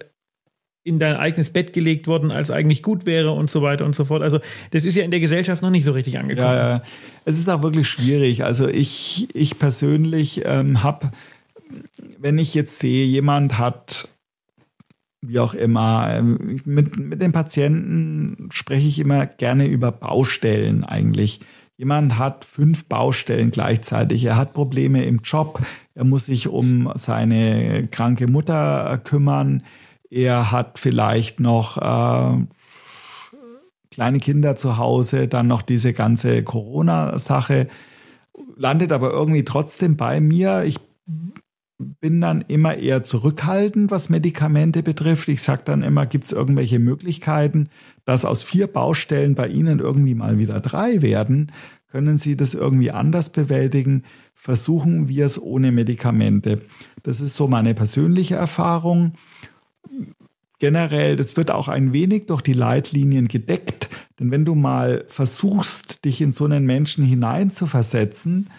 in dein eigenes Bett gelegt worden, als eigentlich gut wäre und so weiter und so fort. Also das ist ja in der Gesellschaft noch nicht so richtig angekommen. Ja, ja. es ist auch wirklich schwierig. Also ich, ich persönlich ähm, habe, wenn ich jetzt sehe, jemand hat wie auch immer. Ähm, mit, mit den Patienten spreche ich immer gerne über Baustellen eigentlich. Jemand hat fünf Baustellen gleichzeitig. Er hat Probleme im Job. Er muss sich um seine kranke Mutter kümmern. Er hat vielleicht noch äh, kleine Kinder zu Hause, dann noch diese ganze Corona-Sache. Landet aber irgendwie trotzdem bei mir. Ich bin dann immer eher zurückhaltend, was Medikamente betrifft. Ich sage dann immer, gibt es irgendwelche Möglichkeiten, dass aus vier Baustellen bei Ihnen irgendwie mal wieder drei werden? Können Sie das irgendwie anders bewältigen? Versuchen wir es ohne Medikamente. Das ist so meine persönliche Erfahrung. generell, das wird auch ein wenig durch die Leitlinien gedeckt. Denn wenn du mal versuchst, dich in so einen Menschen hineinzuversetzen,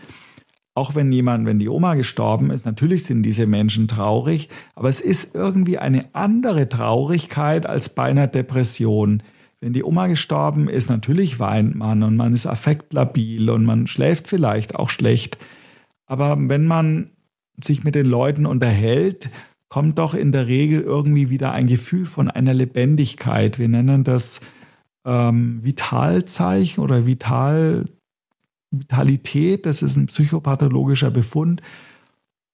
auch wenn jemand, wenn die Oma gestorben ist, natürlich sind diese Menschen traurig, aber es ist irgendwie eine andere Traurigkeit als bei einer Depression. Wenn die Oma gestorben ist, natürlich weint man und man ist affektlabil und man schläft vielleicht auch schlecht. Aber wenn man sich mit den Leuten unterhält, kommt doch in der Regel irgendwie wieder ein Gefühl von einer Lebendigkeit. Wir nennen das ähm, Vitalzeichen oder Vital Vitalität, das ist ein psychopathologischer Befund.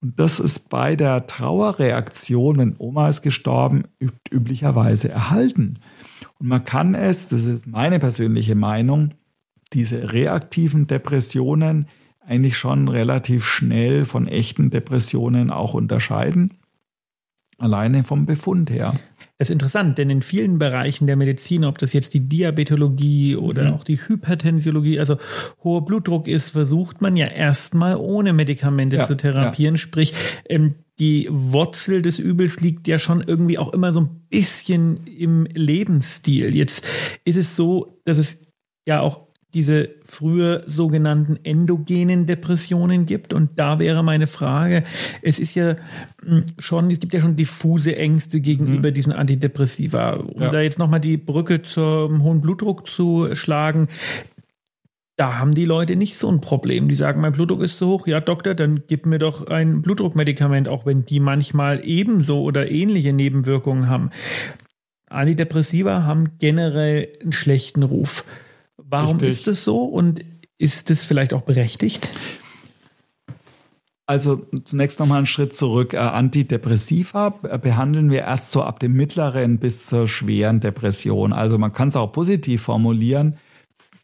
Und das ist bei der Trauerreaktion, wenn Oma ist gestorben, üblicherweise erhalten. Und man kann es, das ist meine persönliche Meinung, diese reaktiven Depressionen eigentlich schon relativ schnell von echten Depressionen auch unterscheiden. Alleine vom Befund her. Das ist interessant, denn in vielen Bereichen der Medizin, ob das jetzt die Diabetologie oder mhm. auch die Hypertensiologie, also hoher Blutdruck ist, versucht man ja erstmal ohne Medikamente ja, zu therapieren. Ja. Sprich, ähm, die Wurzel des Übels liegt ja schon irgendwie auch immer so ein bisschen im Lebensstil. Jetzt ist es so, dass es ja auch diese früher sogenannten endogenen Depressionen gibt. Und da wäre meine Frage, es ist ja hm, schon, es gibt ja schon diffuse Ängste gegenüber mhm. diesen Antidepressiva. Um ja. da jetzt nochmal die Brücke zum hohen Blutdruck zu schlagen, da haben die Leute nicht so ein Problem. Die sagen, mein Blutdruck ist zu hoch. Ja, Doktor, dann gib mir doch ein Blutdruckmedikament, auch wenn die manchmal ebenso oder ähnliche Nebenwirkungen haben. Antidepressiva haben generell einen schlechten Ruf. Warum Richtig. ist es so und ist es vielleicht auch berechtigt? Also zunächst nochmal einen Schritt zurück. Äh, Antidepressiva behandeln wir erst so ab dem mittleren bis zur schweren Depression. Also man kann es auch positiv formulieren.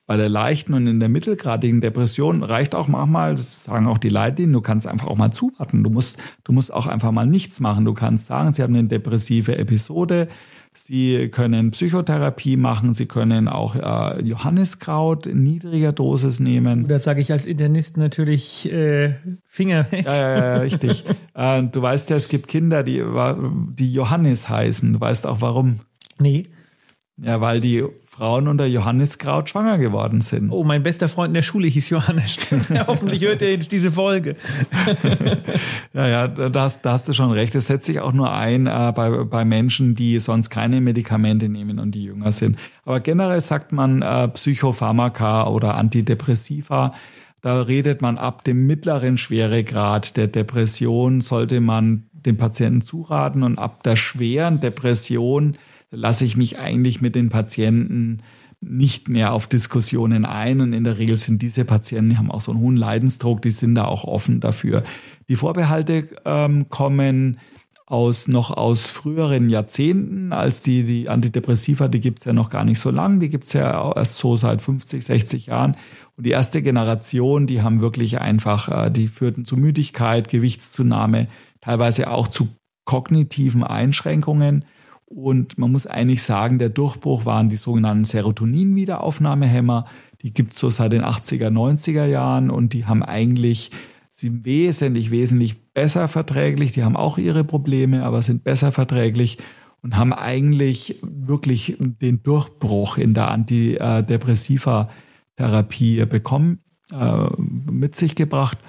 Bei der leichten und in der mittelgradigen Depression reicht auch manchmal, das sagen auch die Leitlinien, du kannst einfach auch mal zuwarten. Du musst, du musst auch einfach mal nichts machen. Du kannst sagen, sie haben eine depressive Episode, Sie können Psychotherapie machen, Sie können auch äh, Johanniskraut in niedriger Dosis nehmen. Da sage ich als Internist natürlich äh, Finger weg. Ja, ja, ja richtig. *laughs* äh, du weißt ja, es gibt Kinder, die, die Johannes heißen. Du weißt auch warum. Nee. Ja, weil die Frauen unter Johanniskraut schwanger geworden sind. Oh, mein bester Freund in der Schule hieß Johannes. *laughs* Hoffentlich hört er jetzt diese Folge. *laughs* ja, ja, da hast, da hast du schon recht. Es setzt sich auch nur ein äh, bei, bei Menschen, die sonst keine Medikamente nehmen und die jünger sind. Aber generell sagt man äh, Psychopharmaka oder Antidepressiva. Da redet man ab dem mittleren Schweregrad der Depression, sollte man dem Patienten zuraten und ab der schweren Depression lasse ich mich eigentlich mit den Patienten nicht mehr auf Diskussionen ein. Und in der Regel sind diese Patienten, die haben auch so einen hohen Leidensdruck, die sind da auch offen dafür. Die Vorbehalte ähm, kommen aus noch aus früheren Jahrzehnten, als die, die Antidepressiva, die gibt es ja noch gar nicht so lang, die gibt es ja erst so seit 50, 60 Jahren. Und die erste Generation, die haben wirklich einfach, äh, die führten zu Müdigkeit, Gewichtszunahme, teilweise auch zu kognitiven Einschränkungen. Und man muss eigentlich sagen, der Durchbruch waren die sogenannten Serotonin-Wiederaufnahmehämmer. Die gibt es so seit den 80er, 90er Jahren und die haben eigentlich, sind wesentlich, wesentlich besser verträglich. Die haben auch ihre Probleme, aber sind besser verträglich und haben eigentlich wirklich den Durchbruch in der Antidepressiva-Therapie bekommen, äh, mit sich gebracht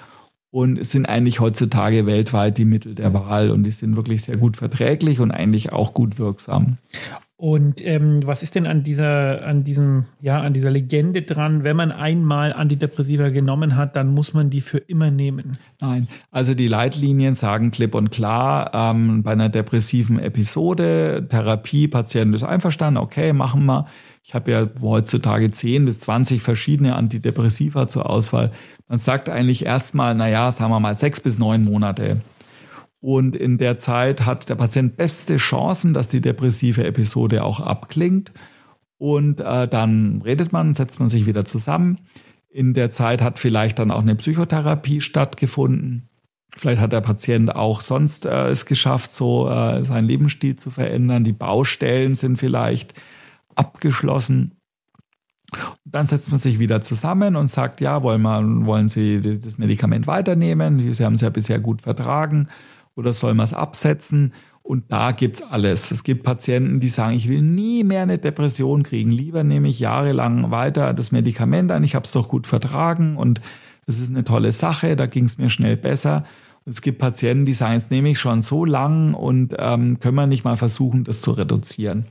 und sind eigentlich heutzutage weltweit die Mittel der Wahl und die sind wirklich sehr gut verträglich und eigentlich auch gut wirksam. Und ähm, was ist denn an dieser, an diesem, ja, an dieser Legende dran? Wenn man einmal Antidepressiva genommen hat, dann muss man die für immer nehmen. Nein, also die Leitlinien sagen klipp und klar, ähm, bei einer depressiven Episode, Therapie, Patient ist einverstanden, okay, machen wir. Ich habe ja heutzutage 10 bis 20 verschiedene Antidepressiva zur Auswahl. Man sagt eigentlich erstmal, naja, sagen wir mal sechs bis neun Monate. Und in der Zeit hat der Patient beste Chancen, dass die depressive Episode auch abklingt. Und äh, dann redet man, setzt man sich wieder zusammen. In der Zeit hat vielleicht dann auch eine Psychotherapie stattgefunden. Vielleicht hat der Patient auch sonst äh, es geschafft, so äh, seinen Lebensstil zu verändern. Die Baustellen sind vielleicht abgeschlossen. Dann setzt man sich wieder zusammen und sagt, ja, wollen, wir, wollen Sie das Medikament weiternehmen? Sie haben es ja bisher gut vertragen oder soll man es absetzen? Und da gibt's alles. Es gibt Patienten, die sagen, ich will nie mehr eine Depression kriegen. Lieber nehme ich jahrelang weiter das Medikament an. Ich habe es doch gut vertragen und das ist eine tolle Sache. Da ging es mir schnell besser. Und es gibt Patienten, die sagen, jetzt nehme ich schon so lang und ähm, können wir nicht mal versuchen, das zu reduzieren.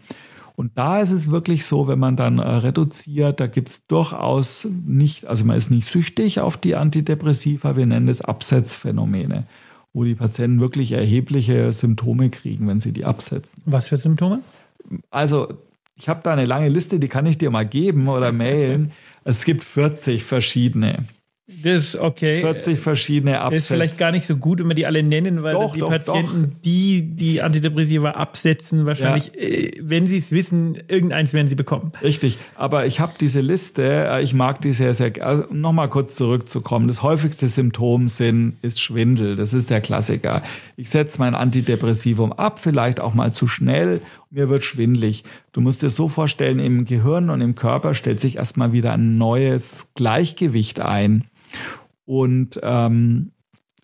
Und da ist es wirklich so, wenn man dann äh, reduziert, da gibt es durchaus nicht, also man ist nicht süchtig auf die Antidepressiva, wir nennen das Absetzphänomene wo die Patienten wirklich erhebliche Symptome kriegen, wenn sie die absetzen. Was für Symptome? Also, ich habe da eine lange Liste, die kann ich dir mal geben oder mailen. *laughs* Es gibt 40 verschiedene. Das ist okay. 40 verschiedene Absätze. Das ist vielleicht gar nicht so gut, wenn wir die alle nennen, weil doch, die doch, Patienten, doch. die die Antidepressiva absetzen, wahrscheinlich, ja. äh, wenn sie es wissen, irgendeins werden sie bekommen. Richtig, aber ich habe diese Liste, äh, ich mag die sehr, sehr gerne. Also, Nochmal kurz zurückzukommen. Das häufigste Symptom sind, ist Schwindel. Das ist der Klassiker. Ich setze mein Antidepressivum ab, vielleicht auch mal zu schnell. Mir wird schwindlig. Du musst dir so vorstellen, im Gehirn und im Körper stellt sich erstmal wieder ein neues Gleichgewicht ein und ähm,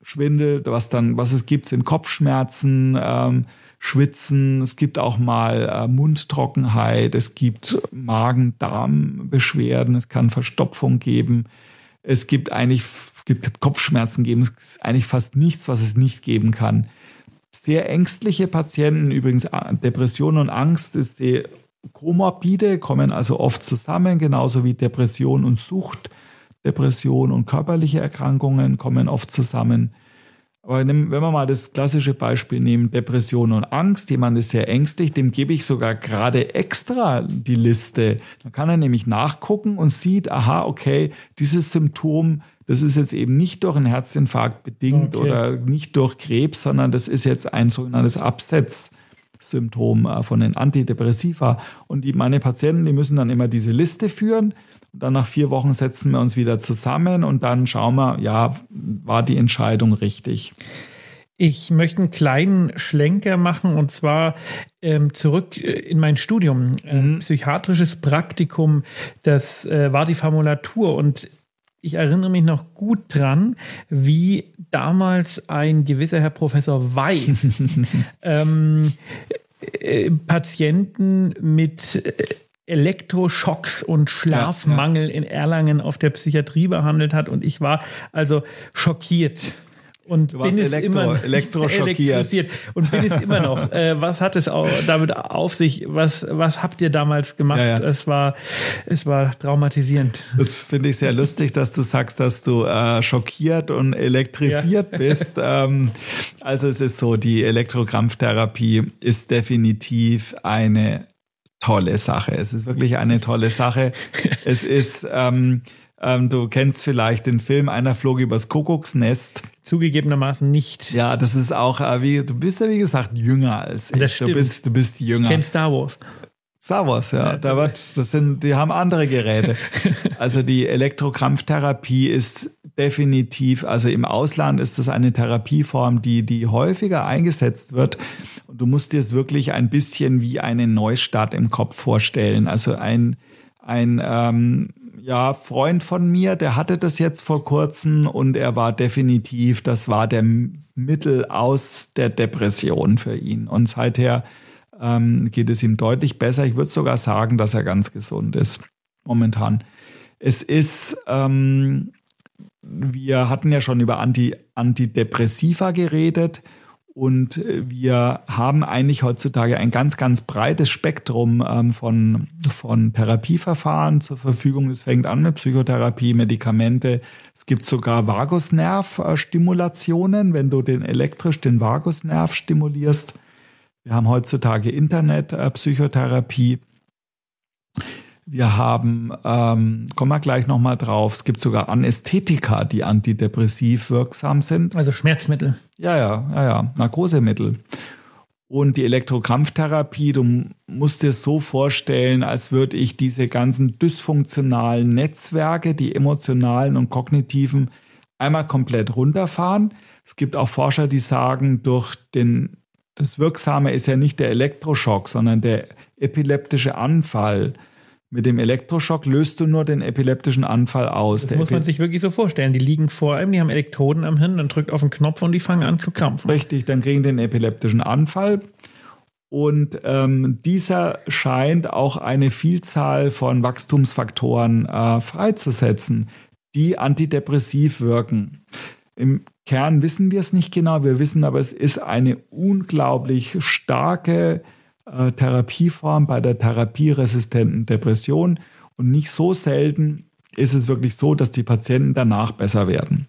Schwindel, was dann, was es gibt, sind Kopfschmerzen, ähm, Schwitzen, es gibt auch mal äh, Mundtrockenheit, es gibt Magen-Darm-Beschwerden, es kann Verstopfung geben, es gibt eigentlich gibt Kopfschmerzen geben, es ist eigentlich fast nichts, was es nicht geben kann. Sehr ängstliche Patienten, übrigens Depression und Angst ist sehr komorbide, kommen also oft zusammen, genauso wie Depression und Sucht Depression und körperliche Erkrankungen kommen oft zusammen. Aber wenn wir mal das klassische Beispiel nehmen, Depression und Angst, jemand ist sehr ängstlich, dem gebe ich sogar gerade extra die Liste. Dann kann er nämlich nachgucken und sieht, aha, okay, dieses Symptom, das ist jetzt eben nicht durch einen Herzinfarkt bedingt okay. oder nicht durch Krebs, sondern das ist jetzt ein sogenanntes Absetzsymptom äh, von den Antidepressiva. Und die, meine Patienten, die müssen dann immer diese Liste führen dann nach vier Wochen setzen wir uns wieder zusammen und dann schauen wir, ja, war die Entscheidung richtig. Ich möchte einen kleinen Schlenker machen und zwar ähm, zurück äh, in mein Studium. Äh, mhm. psychiatrisches Praktikum, das äh, war die Formulatur und ich erinnere mich noch gut dran, wie damals ein gewisser Herr Professor Wey *laughs* ähm, äh, Patienten mit äh, Elektroschocks und Schlafmangel ja, ja. in Erlangen auf der Psychiatrie behandelt hat. Und ich war also schockiert. Und bin es Elektro, immer *laughs* elektroschockiert und bin es immer noch. Äh, was hat es auch damit auf sich? Was was habt ihr damals gemacht? Ja. Es war es war traumatisierend. Das finde ich sehr lustig, dass du sagst, dass du äh, schockiert und elektrisiert bist. *laughs* Ähm, also es ist so, die Elektrokrampftherapie ist definitiv eine tolle Sache. Es ist wirklich eine tolle Sache. *laughs* es ist, ähm, ähm, du kennst vielleicht den Film Einer flog übers Kuckucksnest. Zugegebenermaßen nicht. Ja, das ist auch, äh, wie, du bist ja wie gesagt jünger als ich. Das stimmt. Du bist, du bist jünger. Ich kenn Star Wars. Star Wars, ja. Da wird, das sind, die haben andere Geräte. *laughs* Also die Elektrokrampftherapie ist definitiv, also im Ausland ist das eine Therapieform, die, die häufiger eingesetzt wird. Du musst dir es wirklich ein bisschen wie eine Neustart im Kopf vorstellen. Also ein, ein ähm, ja, Freund von mir, der hatte das jetzt vor kurzem und er war definitiv, das war der Mittel aus der Depression für ihn. Und seither ähm, geht es ihm deutlich besser. Ich würde sogar sagen, dass er ganz gesund ist momentan. Es ist, ähm, wir hatten ja schon über Anti, Antidepressiva geredet und wir haben eigentlich heutzutage ein ganz, ganz breites Spektrum ähm, von, von Therapieverfahren zur Verfügung. Es fängt an mit Psychotherapie, Medikamente. Es gibt sogar Vagusnervstimulationen, wenn du den elektrisch den Vagusnerv stimulierst. Wir haben heutzutage Internetpsychotherapie. Äh, wir haben, ähm, kommen wir gleich nochmal drauf, es gibt sogar Anästhetika, die antidepressiv wirksam sind. Also Schmerzmittel. Ja, ja, ja, ja, Narkosemittel. Und die Elektrokrampftherapie, du musst dir so vorstellen, als würde ich diese ganzen dysfunktionalen Netzwerke, die emotionalen und kognitiven, einmal komplett runterfahren. Es gibt auch Forscher, die sagen, durch den das Wirksame ist ja nicht der Elektroschock, sondern der epileptische Anfall. Mit dem Elektroschock löst du nur den epileptischen Anfall aus. Das Der muss man Epi- sich wirklich so vorstellen. Die liegen vor einem, die haben Elektroden am Hirn, dann drückt auf den Knopf und die fangen an zu krampfen. Richtig, dann kriegen den epileptischen Anfall. Und ähm, dieser scheint auch eine Vielzahl von Wachstumsfaktoren äh, freizusetzen, die antidepressiv wirken. Im Kern wissen wir es nicht genau, wir wissen aber, es ist eine unglaublich starke äh, Therapieform bei der therapieresistenten Depression. Und nicht so selten ist es wirklich so, dass die Patienten danach besser werden.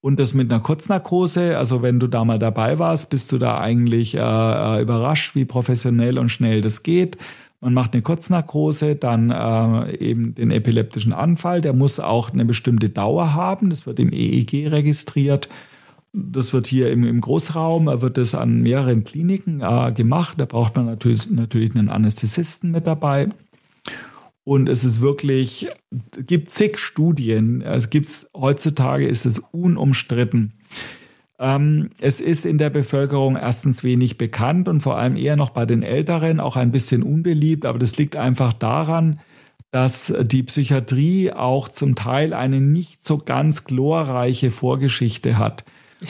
Und das mit einer Kurznarkose, also wenn du da mal dabei warst, bist du da eigentlich äh, äh, überrascht, wie professionell und schnell das geht. Man macht eine Kurznarkose, dann äh, eben den epileptischen Anfall. Der muss auch eine bestimmte Dauer haben. Das wird im EEG registriert. Das wird hier im, im Großraum, wird das an mehreren Kliniken äh, gemacht. Da braucht man natürlich, natürlich einen Anästhesisten mit dabei. Und es ist wirklich, gibt zig Studien. Es gibt's heutzutage ist es unumstritten. Ähm, es ist in der Bevölkerung erstens wenig bekannt und vor allem eher noch bei den Älteren auch ein bisschen unbeliebt. Aber das liegt einfach daran, dass die Psychiatrie auch zum Teil eine nicht so ganz glorreiche Vorgeschichte hat.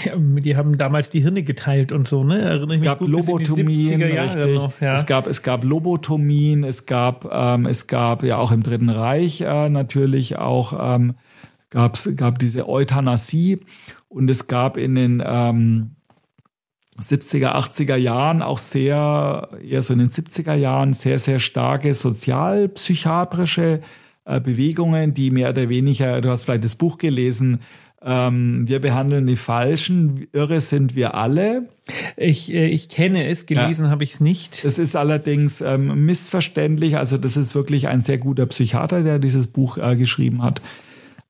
Ja, die haben damals die Hirne geteilt und so, ne? Erinnere Es mich gab gut in die Lobotomien, 70er Jahre richtig. noch, ja. es, gab, es gab Lobotomien, es gab, ähm, es gab ja auch im Dritten Reich äh, natürlich auch ähm, gab's, gab diese Euthanasie und es gab in den ähm, 70er, 80er Jahren auch sehr, eher so in den 70er Jahren sehr, sehr starke sozialpsychiatrische äh, Bewegungen, die mehr oder weniger, du hast vielleicht das Buch gelesen, ähm, wir behandeln die Falschen, irre sind wir alle. Ich, äh, ich kenne es, gelesen habe ich es nicht. Es ist allerdings ähm, missverständlich. Also das ist wirklich ein sehr guter Psychiater, der dieses Buch äh, geschrieben hat.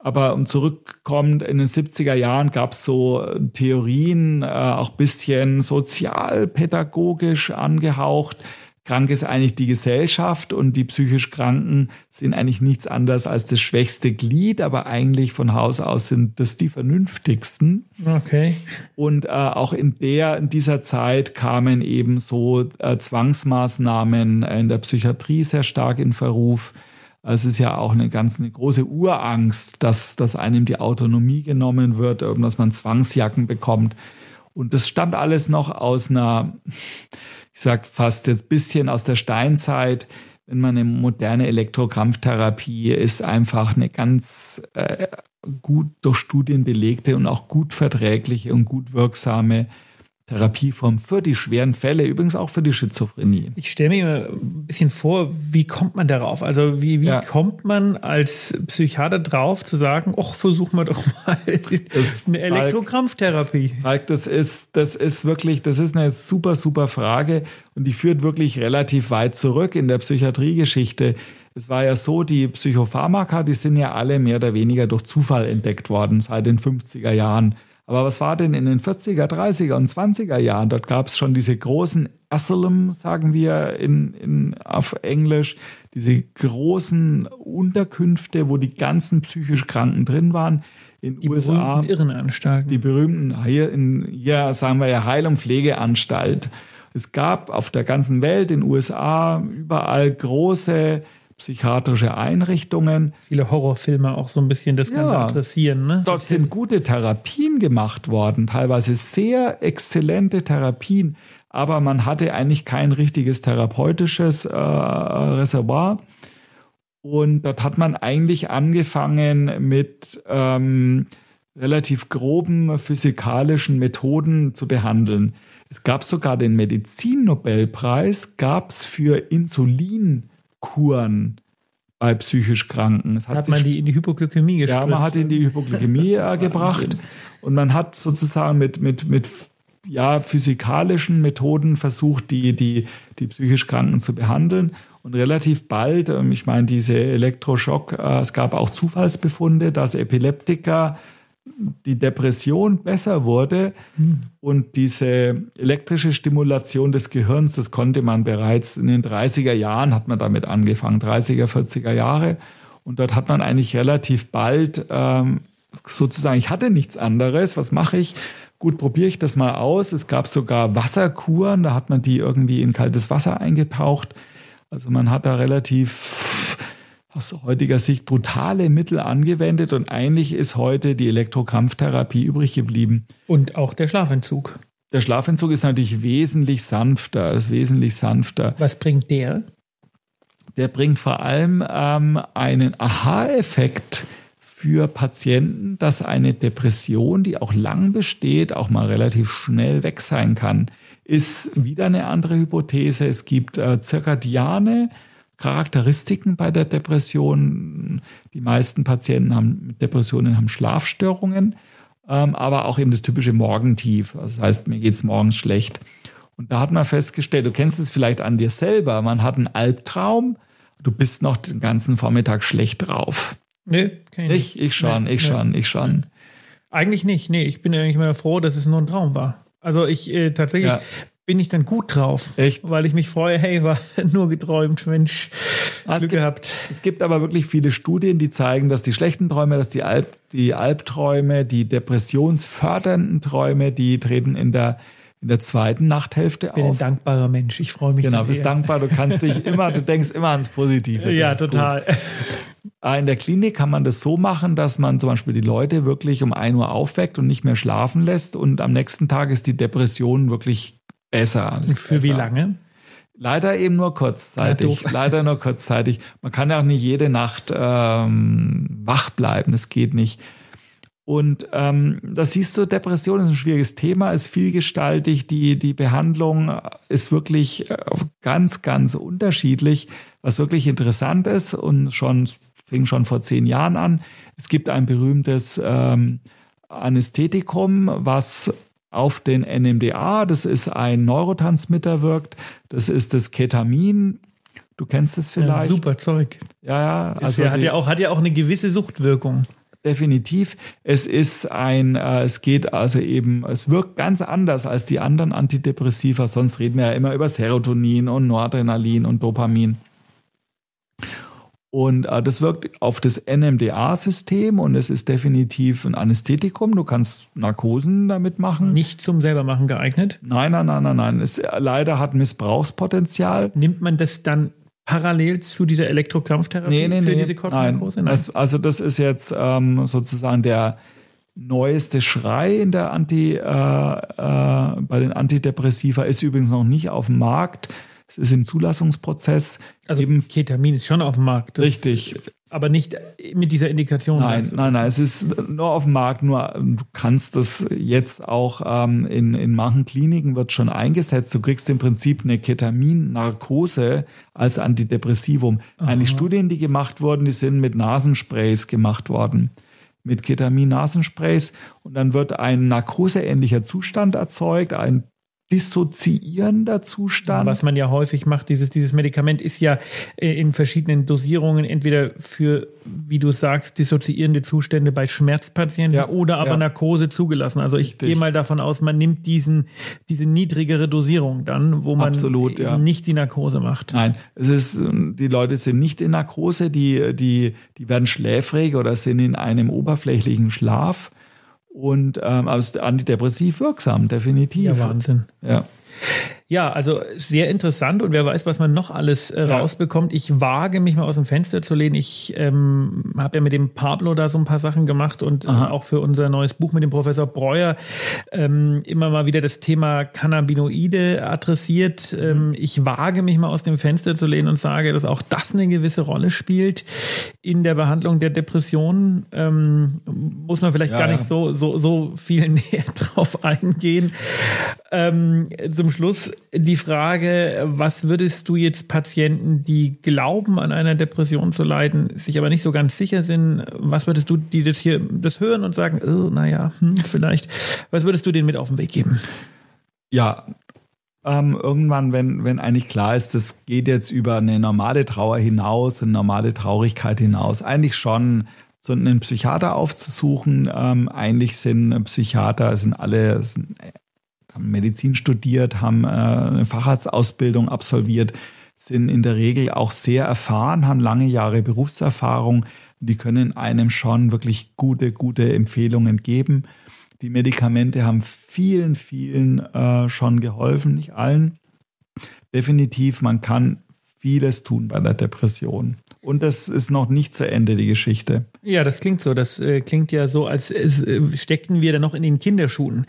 Aber um zurückkommt, in den 70er Jahren gab es so äh, Theorien, äh, auch bisschen sozialpädagogisch angehaucht. Krank ist eigentlich die Gesellschaft und die psychisch Kranken sind eigentlich nichts anderes als das schwächste Glied, aber eigentlich von Haus aus sind das die vernünftigsten. Okay. Und äh, auch in der in dieser Zeit kamen eben so äh, Zwangsmaßnahmen in der Psychiatrie sehr stark in Verruf. Es ist ja auch eine ganz eine große Urangst, dass, dass einem die Autonomie genommen wird, dass man Zwangsjacken bekommt. Und das stammt alles noch aus einer, ich sag fast jetzt bisschen aus der Steinzeit. Wenn man eine moderne Elektrokrampftherapie ist, einfach eine ganz äh, gut durch Studien belegte und auch gut verträgliche und gut wirksame Therapieform für die schweren Fälle, übrigens auch für die Schizophrenie. Ich stelle mir ein bisschen vor, wie kommt man darauf? Also wie, wie Ja. kommt man als Psychiater drauf zu sagen, ach, versuchen wir doch mal Das- *laughs* eine Elektrokrampftherapie? Falk, das ist, das ist wirklich, das ist eine super, super Frage und die führt wirklich relativ weit zurück in der Psychiatriegeschichte. Es war ja so, die Psychopharmaka, die sind ja alle mehr oder weniger durch Zufall entdeckt worden seit den 50er Jahren. Aber was war denn in den 40er, 30er und 20er Jahren? Dort gab es schon diese großen Asylum, sagen wir in, in, auf Englisch, diese großen Unterkünfte, wo die ganzen psychisch Kranken drin waren. In Die USA berühmten Irrenanstalten. die berühmten, hier, in, hier sagen wir ja Heil- und Pflegeanstalt. Es gab auf der ganzen Welt, in den USA, überall große psychiatrische Einrichtungen. Viele Horrorfilme auch so ein bisschen das Ganze Ja. adressieren. Ne? Dort sind gute Therapien gemacht worden, teilweise sehr exzellente Therapien, aber man hatte eigentlich kein richtiges therapeutisches äh, Reservoir. Und dort hat man eigentlich angefangen mit ähm, relativ groben physikalischen Methoden zu behandeln. Es gab sogar den Medizinnobelpreis, gab es für Insulinkuren bei psychisch Kranken. Es hat sich man die in die Hypoglykämie gestürzt. ja, man hat in die Hypoglykämie äh, *laughs* gebracht und man hat sozusagen mit, mit, mit ja, physikalischen Methoden versucht, die, die, die psychisch Kranken zu behandeln. Und relativ bald, ähm, ich meine, diese Elektroschock, äh, es gab auch Zufallsbefunde, dass Epileptiker die Depression besser wurde und diese elektrische Stimulation des Gehirns, das konnte man bereits in den 30er Jahren, hat man damit angefangen, 30er, 40er Jahre. Und dort hat man eigentlich relativ bald ähm, sozusagen, ich hatte nichts anderes, was mache ich? Gut, probiere ich das mal aus. Es gab sogar Wasserkuren, da hat man die irgendwie in kaltes Wasser eingetaucht. Also man hat da relativ aus heutiger Sicht brutale Mittel angewendet und eigentlich ist heute die Elektrokrampftherapie übrig geblieben. Und auch der Schlafentzug. Der Schlafentzug ist natürlich wesentlich sanfter, ist wesentlich sanfter. Was bringt der? Der bringt vor allem ähm, einen Aha-Effekt für Patienten, dass eine Depression, die auch lang besteht, auch mal relativ schnell weg sein kann. Ist wieder eine andere Hypothese. Es gibt äh, zirkadiane Charakteristiken bei der Depression. Die meisten Patienten haben mit Depressionen haben Schlafstörungen, ähm, aber auch eben das typische Morgentief. Also das heißt, mir geht es morgens schlecht. Und da hat man festgestellt, du kennst es vielleicht an dir selber, man hat einen Albtraum, du bist noch den ganzen Vormittag schlecht drauf. Nö, kann ich nicht. Ich, ich schon, nee, ich schon, nee. ich schon. Eigentlich nicht. Nee, ich bin eigentlich mal froh, dass es nur ein Traum war. Also ich äh, tatsächlich ja. Bin ich dann gut drauf. Echt? Weil ich mich freue, hey, war *laughs* nur geträumt, Mensch, ah, Glück es gibt, gehabt. Es gibt aber wirklich viele Studien, die zeigen, dass die schlechten Träume, dass die, Alb, die Albträume, die depressionsfördernden Träume, die treten in der in der zweiten Nachthälfte auf. Ich bin ein dankbarer Mensch. Ich freue mich. Genau, bist eher. dankbar. Du kannst dich *laughs* immer, du denkst immer ans Positive. Das ja, total. Gut. Ah, in der Klinik kann man das so machen, dass man zum Beispiel die Leute wirklich um 1 Uhr aufweckt und nicht mehr schlafen lässt und am nächsten Tag ist die Depression wirklich besser. Für besser. wie lange? Leider eben nur kurzzeitig. Ja, *laughs* Leider nur kurzzeitig. Man kann ja auch nicht jede Nacht ähm, wach bleiben. Das geht nicht. Und ähm, da siehst du, Depression ist ein schwieriges Thema, ist vielgestaltig. Die, die Behandlung ist wirklich äh, ganz, ganz unterschiedlich. Was wirklich interessant ist und schon fing schon vor zehn Jahren an. Es gibt ein berühmtes ähm, Anästhetikum, was auf den NMDA, das ist ein Neurotransmitter, wirkt. Das ist das Ketamin. Du kennst es vielleicht. Ja, super Zeug. Ja, ja. Also ja, hat, ja auch, hat ja auch eine gewisse Suchtwirkung. Definitiv. Es ist ein, äh, es geht also eben, es wirkt ganz anders als die anderen Antidepressiva. Sonst reden wir ja immer über Serotonin und Noradrenalin und Dopamin. Und äh, das wirkt auf das NMDA-System und es ist definitiv ein Anästhetikum. Du kannst Narkosen damit machen. Nicht zum selbermachen geeignet? Nein, nein, nein, nein, nein. Es äh, leider hat Missbrauchspotenzial. Nimmt man das dann parallel zu dieser Elektrokrampftherapie nee, nee, für nee. diese Kortisonarkose? Nein. Nein. Das, also das ist jetzt ähm, sozusagen der neueste Schrei in der Anti, äh, äh, bei den Antidepressiva ist übrigens noch nicht auf dem Markt. Es ist im Zulassungsprozess. Also eben Ketamin ist schon auf dem Markt. richtig. Aber nicht mit dieser Indikation. Nein, nein, nein. Es ist nur auf dem Markt. Nur ähm, du kannst das jetzt auch ähm, in, in manchen Kliniken wird schon eingesetzt. Du kriegst im Prinzip eine Ketamin-Narkose als Antidepressivum. Aha. Eigentlich Studien, die gemacht wurden, die sind mit Nasensprays gemacht worden mit Ketamin-Nasensprays und dann wird ein narkoseähnlicher Zustand erzeugt, ein dissoziierender Zustand. Was man ja häufig macht, dieses, dieses Medikament ist ja äh, in verschiedenen Dosierungen entweder für, wie du sagst, dissoziierende Zustände bei Schmerzpatienten ja, oder aber ja. Narkose zugelassen. Also ich Richtig. gehe mal davon aus, man nimmt diesen, diese niedrigere Dosierung dann, wo man Absolut, ja. nicht die Narkose macht. Nein, es ist, die Leute sind nicht in Narkose, die, die, die werden schläfrig oder sind in einem oberflächlichen Schlaf und ähm, also antidepressiv wirksam, definitiv. Ja, Wahnsinn. Ja. Ja, also sehr interessant und wer weiß, was man noch alles äh, ja. rausbekommt. Ich wage mich mal aus dem Fenster zu lehnen. Ich ähm, habe ja mit dem Pablo da so ein paar Sachen gemacht und äh, auch für unser neues Buch mit dem Professor Breuer ähm, immer mal wieder das Thema Cannabinoide adressiert. Mhm. Ähm, ich wage mich mal aus dem Fenster zu lehnen und sage, dass auch das eine gewisse Rolle spielt in der Behandlung der Depression. Ähm, muss man vielleicht ja, gar nicht so, so, so viel *laughs* näher drauf eingehen. Ähm, zum Schluss die Frage, was würdest du jetzt Patienten, die glauben, an einer Depression zu leiden, sich aber nicht so ganz sicher sind, was würdest du, die das hier das hören und sagen, oh, naja, hm, vielleicht, was würdest du denen mit auf den Weg geben? Ja, ähm, irgendwann, wenn, wenn eigentlich klar ist, das geht jetzt über eine normale Trauer hinaus, eine normale Traurigkeit hinaus, eigentlich schon so einen Psychiater aufzusuchen. Ähm, eigentlich sind Psychiater, sind alle, sind haben Medizin studiert, haben äh, eine Facharztausbildung absolviert, sind in der Regel auch sehr erfahren, haben lange Jahre Berufserfahrung. Die können einem schon wirklich gute, gute Empfehlungen geben. Die Medikamente haben vielen, vielen äh, schon geholfen, nicht allen. Definitiv, man kann vieles tun bei der Depression. Und das ist noch nicht zu Ende, die Geschichte. Ja, das klingt so. Das äh, klingt ja so, als es, äh, steckten wir da noch in den Kinderschuhen.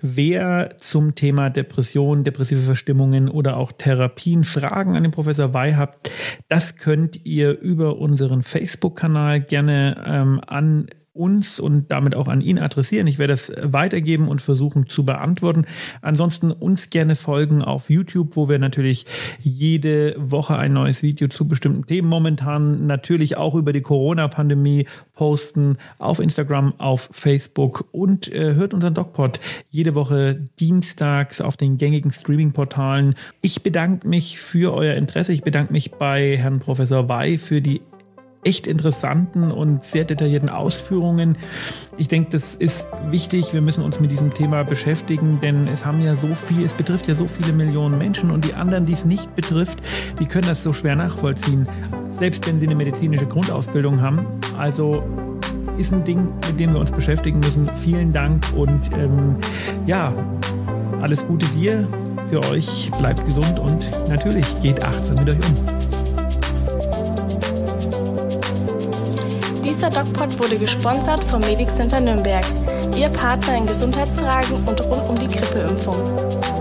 Wer zum Thema Depression, depressive Verstimmungen oder auch Therapien Fragen an den Professor Wey habt, das könnt ihr über unseren Facebook-Kanal gerne ähm, an uns und damit auch an ihn adressieren. Ich werde das weitergeben und versuchen zu beantworten. Ansonsten uns gerne folgen auf YouTube, wo wir natürlich jede Woche ein neues Video zu bestimmten Themen momentan natürlich auch über die Corona-Pandemie posten, auf Instagram, auf Facebook und äh, hört unseren DocPod jede Woche dienstags auf den gängigen Streaming-Portalen. Ich bedanke mich für euer Interesse. Ich bedanke mich bei Herrn Professor Wey für die echt interessanten und sehr detaillierten Ausführungen. Ich denke, das ist wichtig. Wir müssen uns mit diesem Thema beschäftigen, denn es haben ja so viel, es betrifft ja so viele Millionen Menschen und die anderen, die es nicht betrifft, die können das so schwer nachvollziehen, selbst wenn sie eine medizinische Grundausbildung haben. Also ist ein Ding, mit dem wir uns beschäftigen müssen. Vielen Dank und ähm, ja, alles Gute dir, für euch. Bleibt gesund und natürlich geht achtsam mit euch um. Dieser DocPod wurde gesponsert vom Medic Center Nürnberg, Ihr Partner in Gesundheitsfragen und rund um die Grippeimpfung.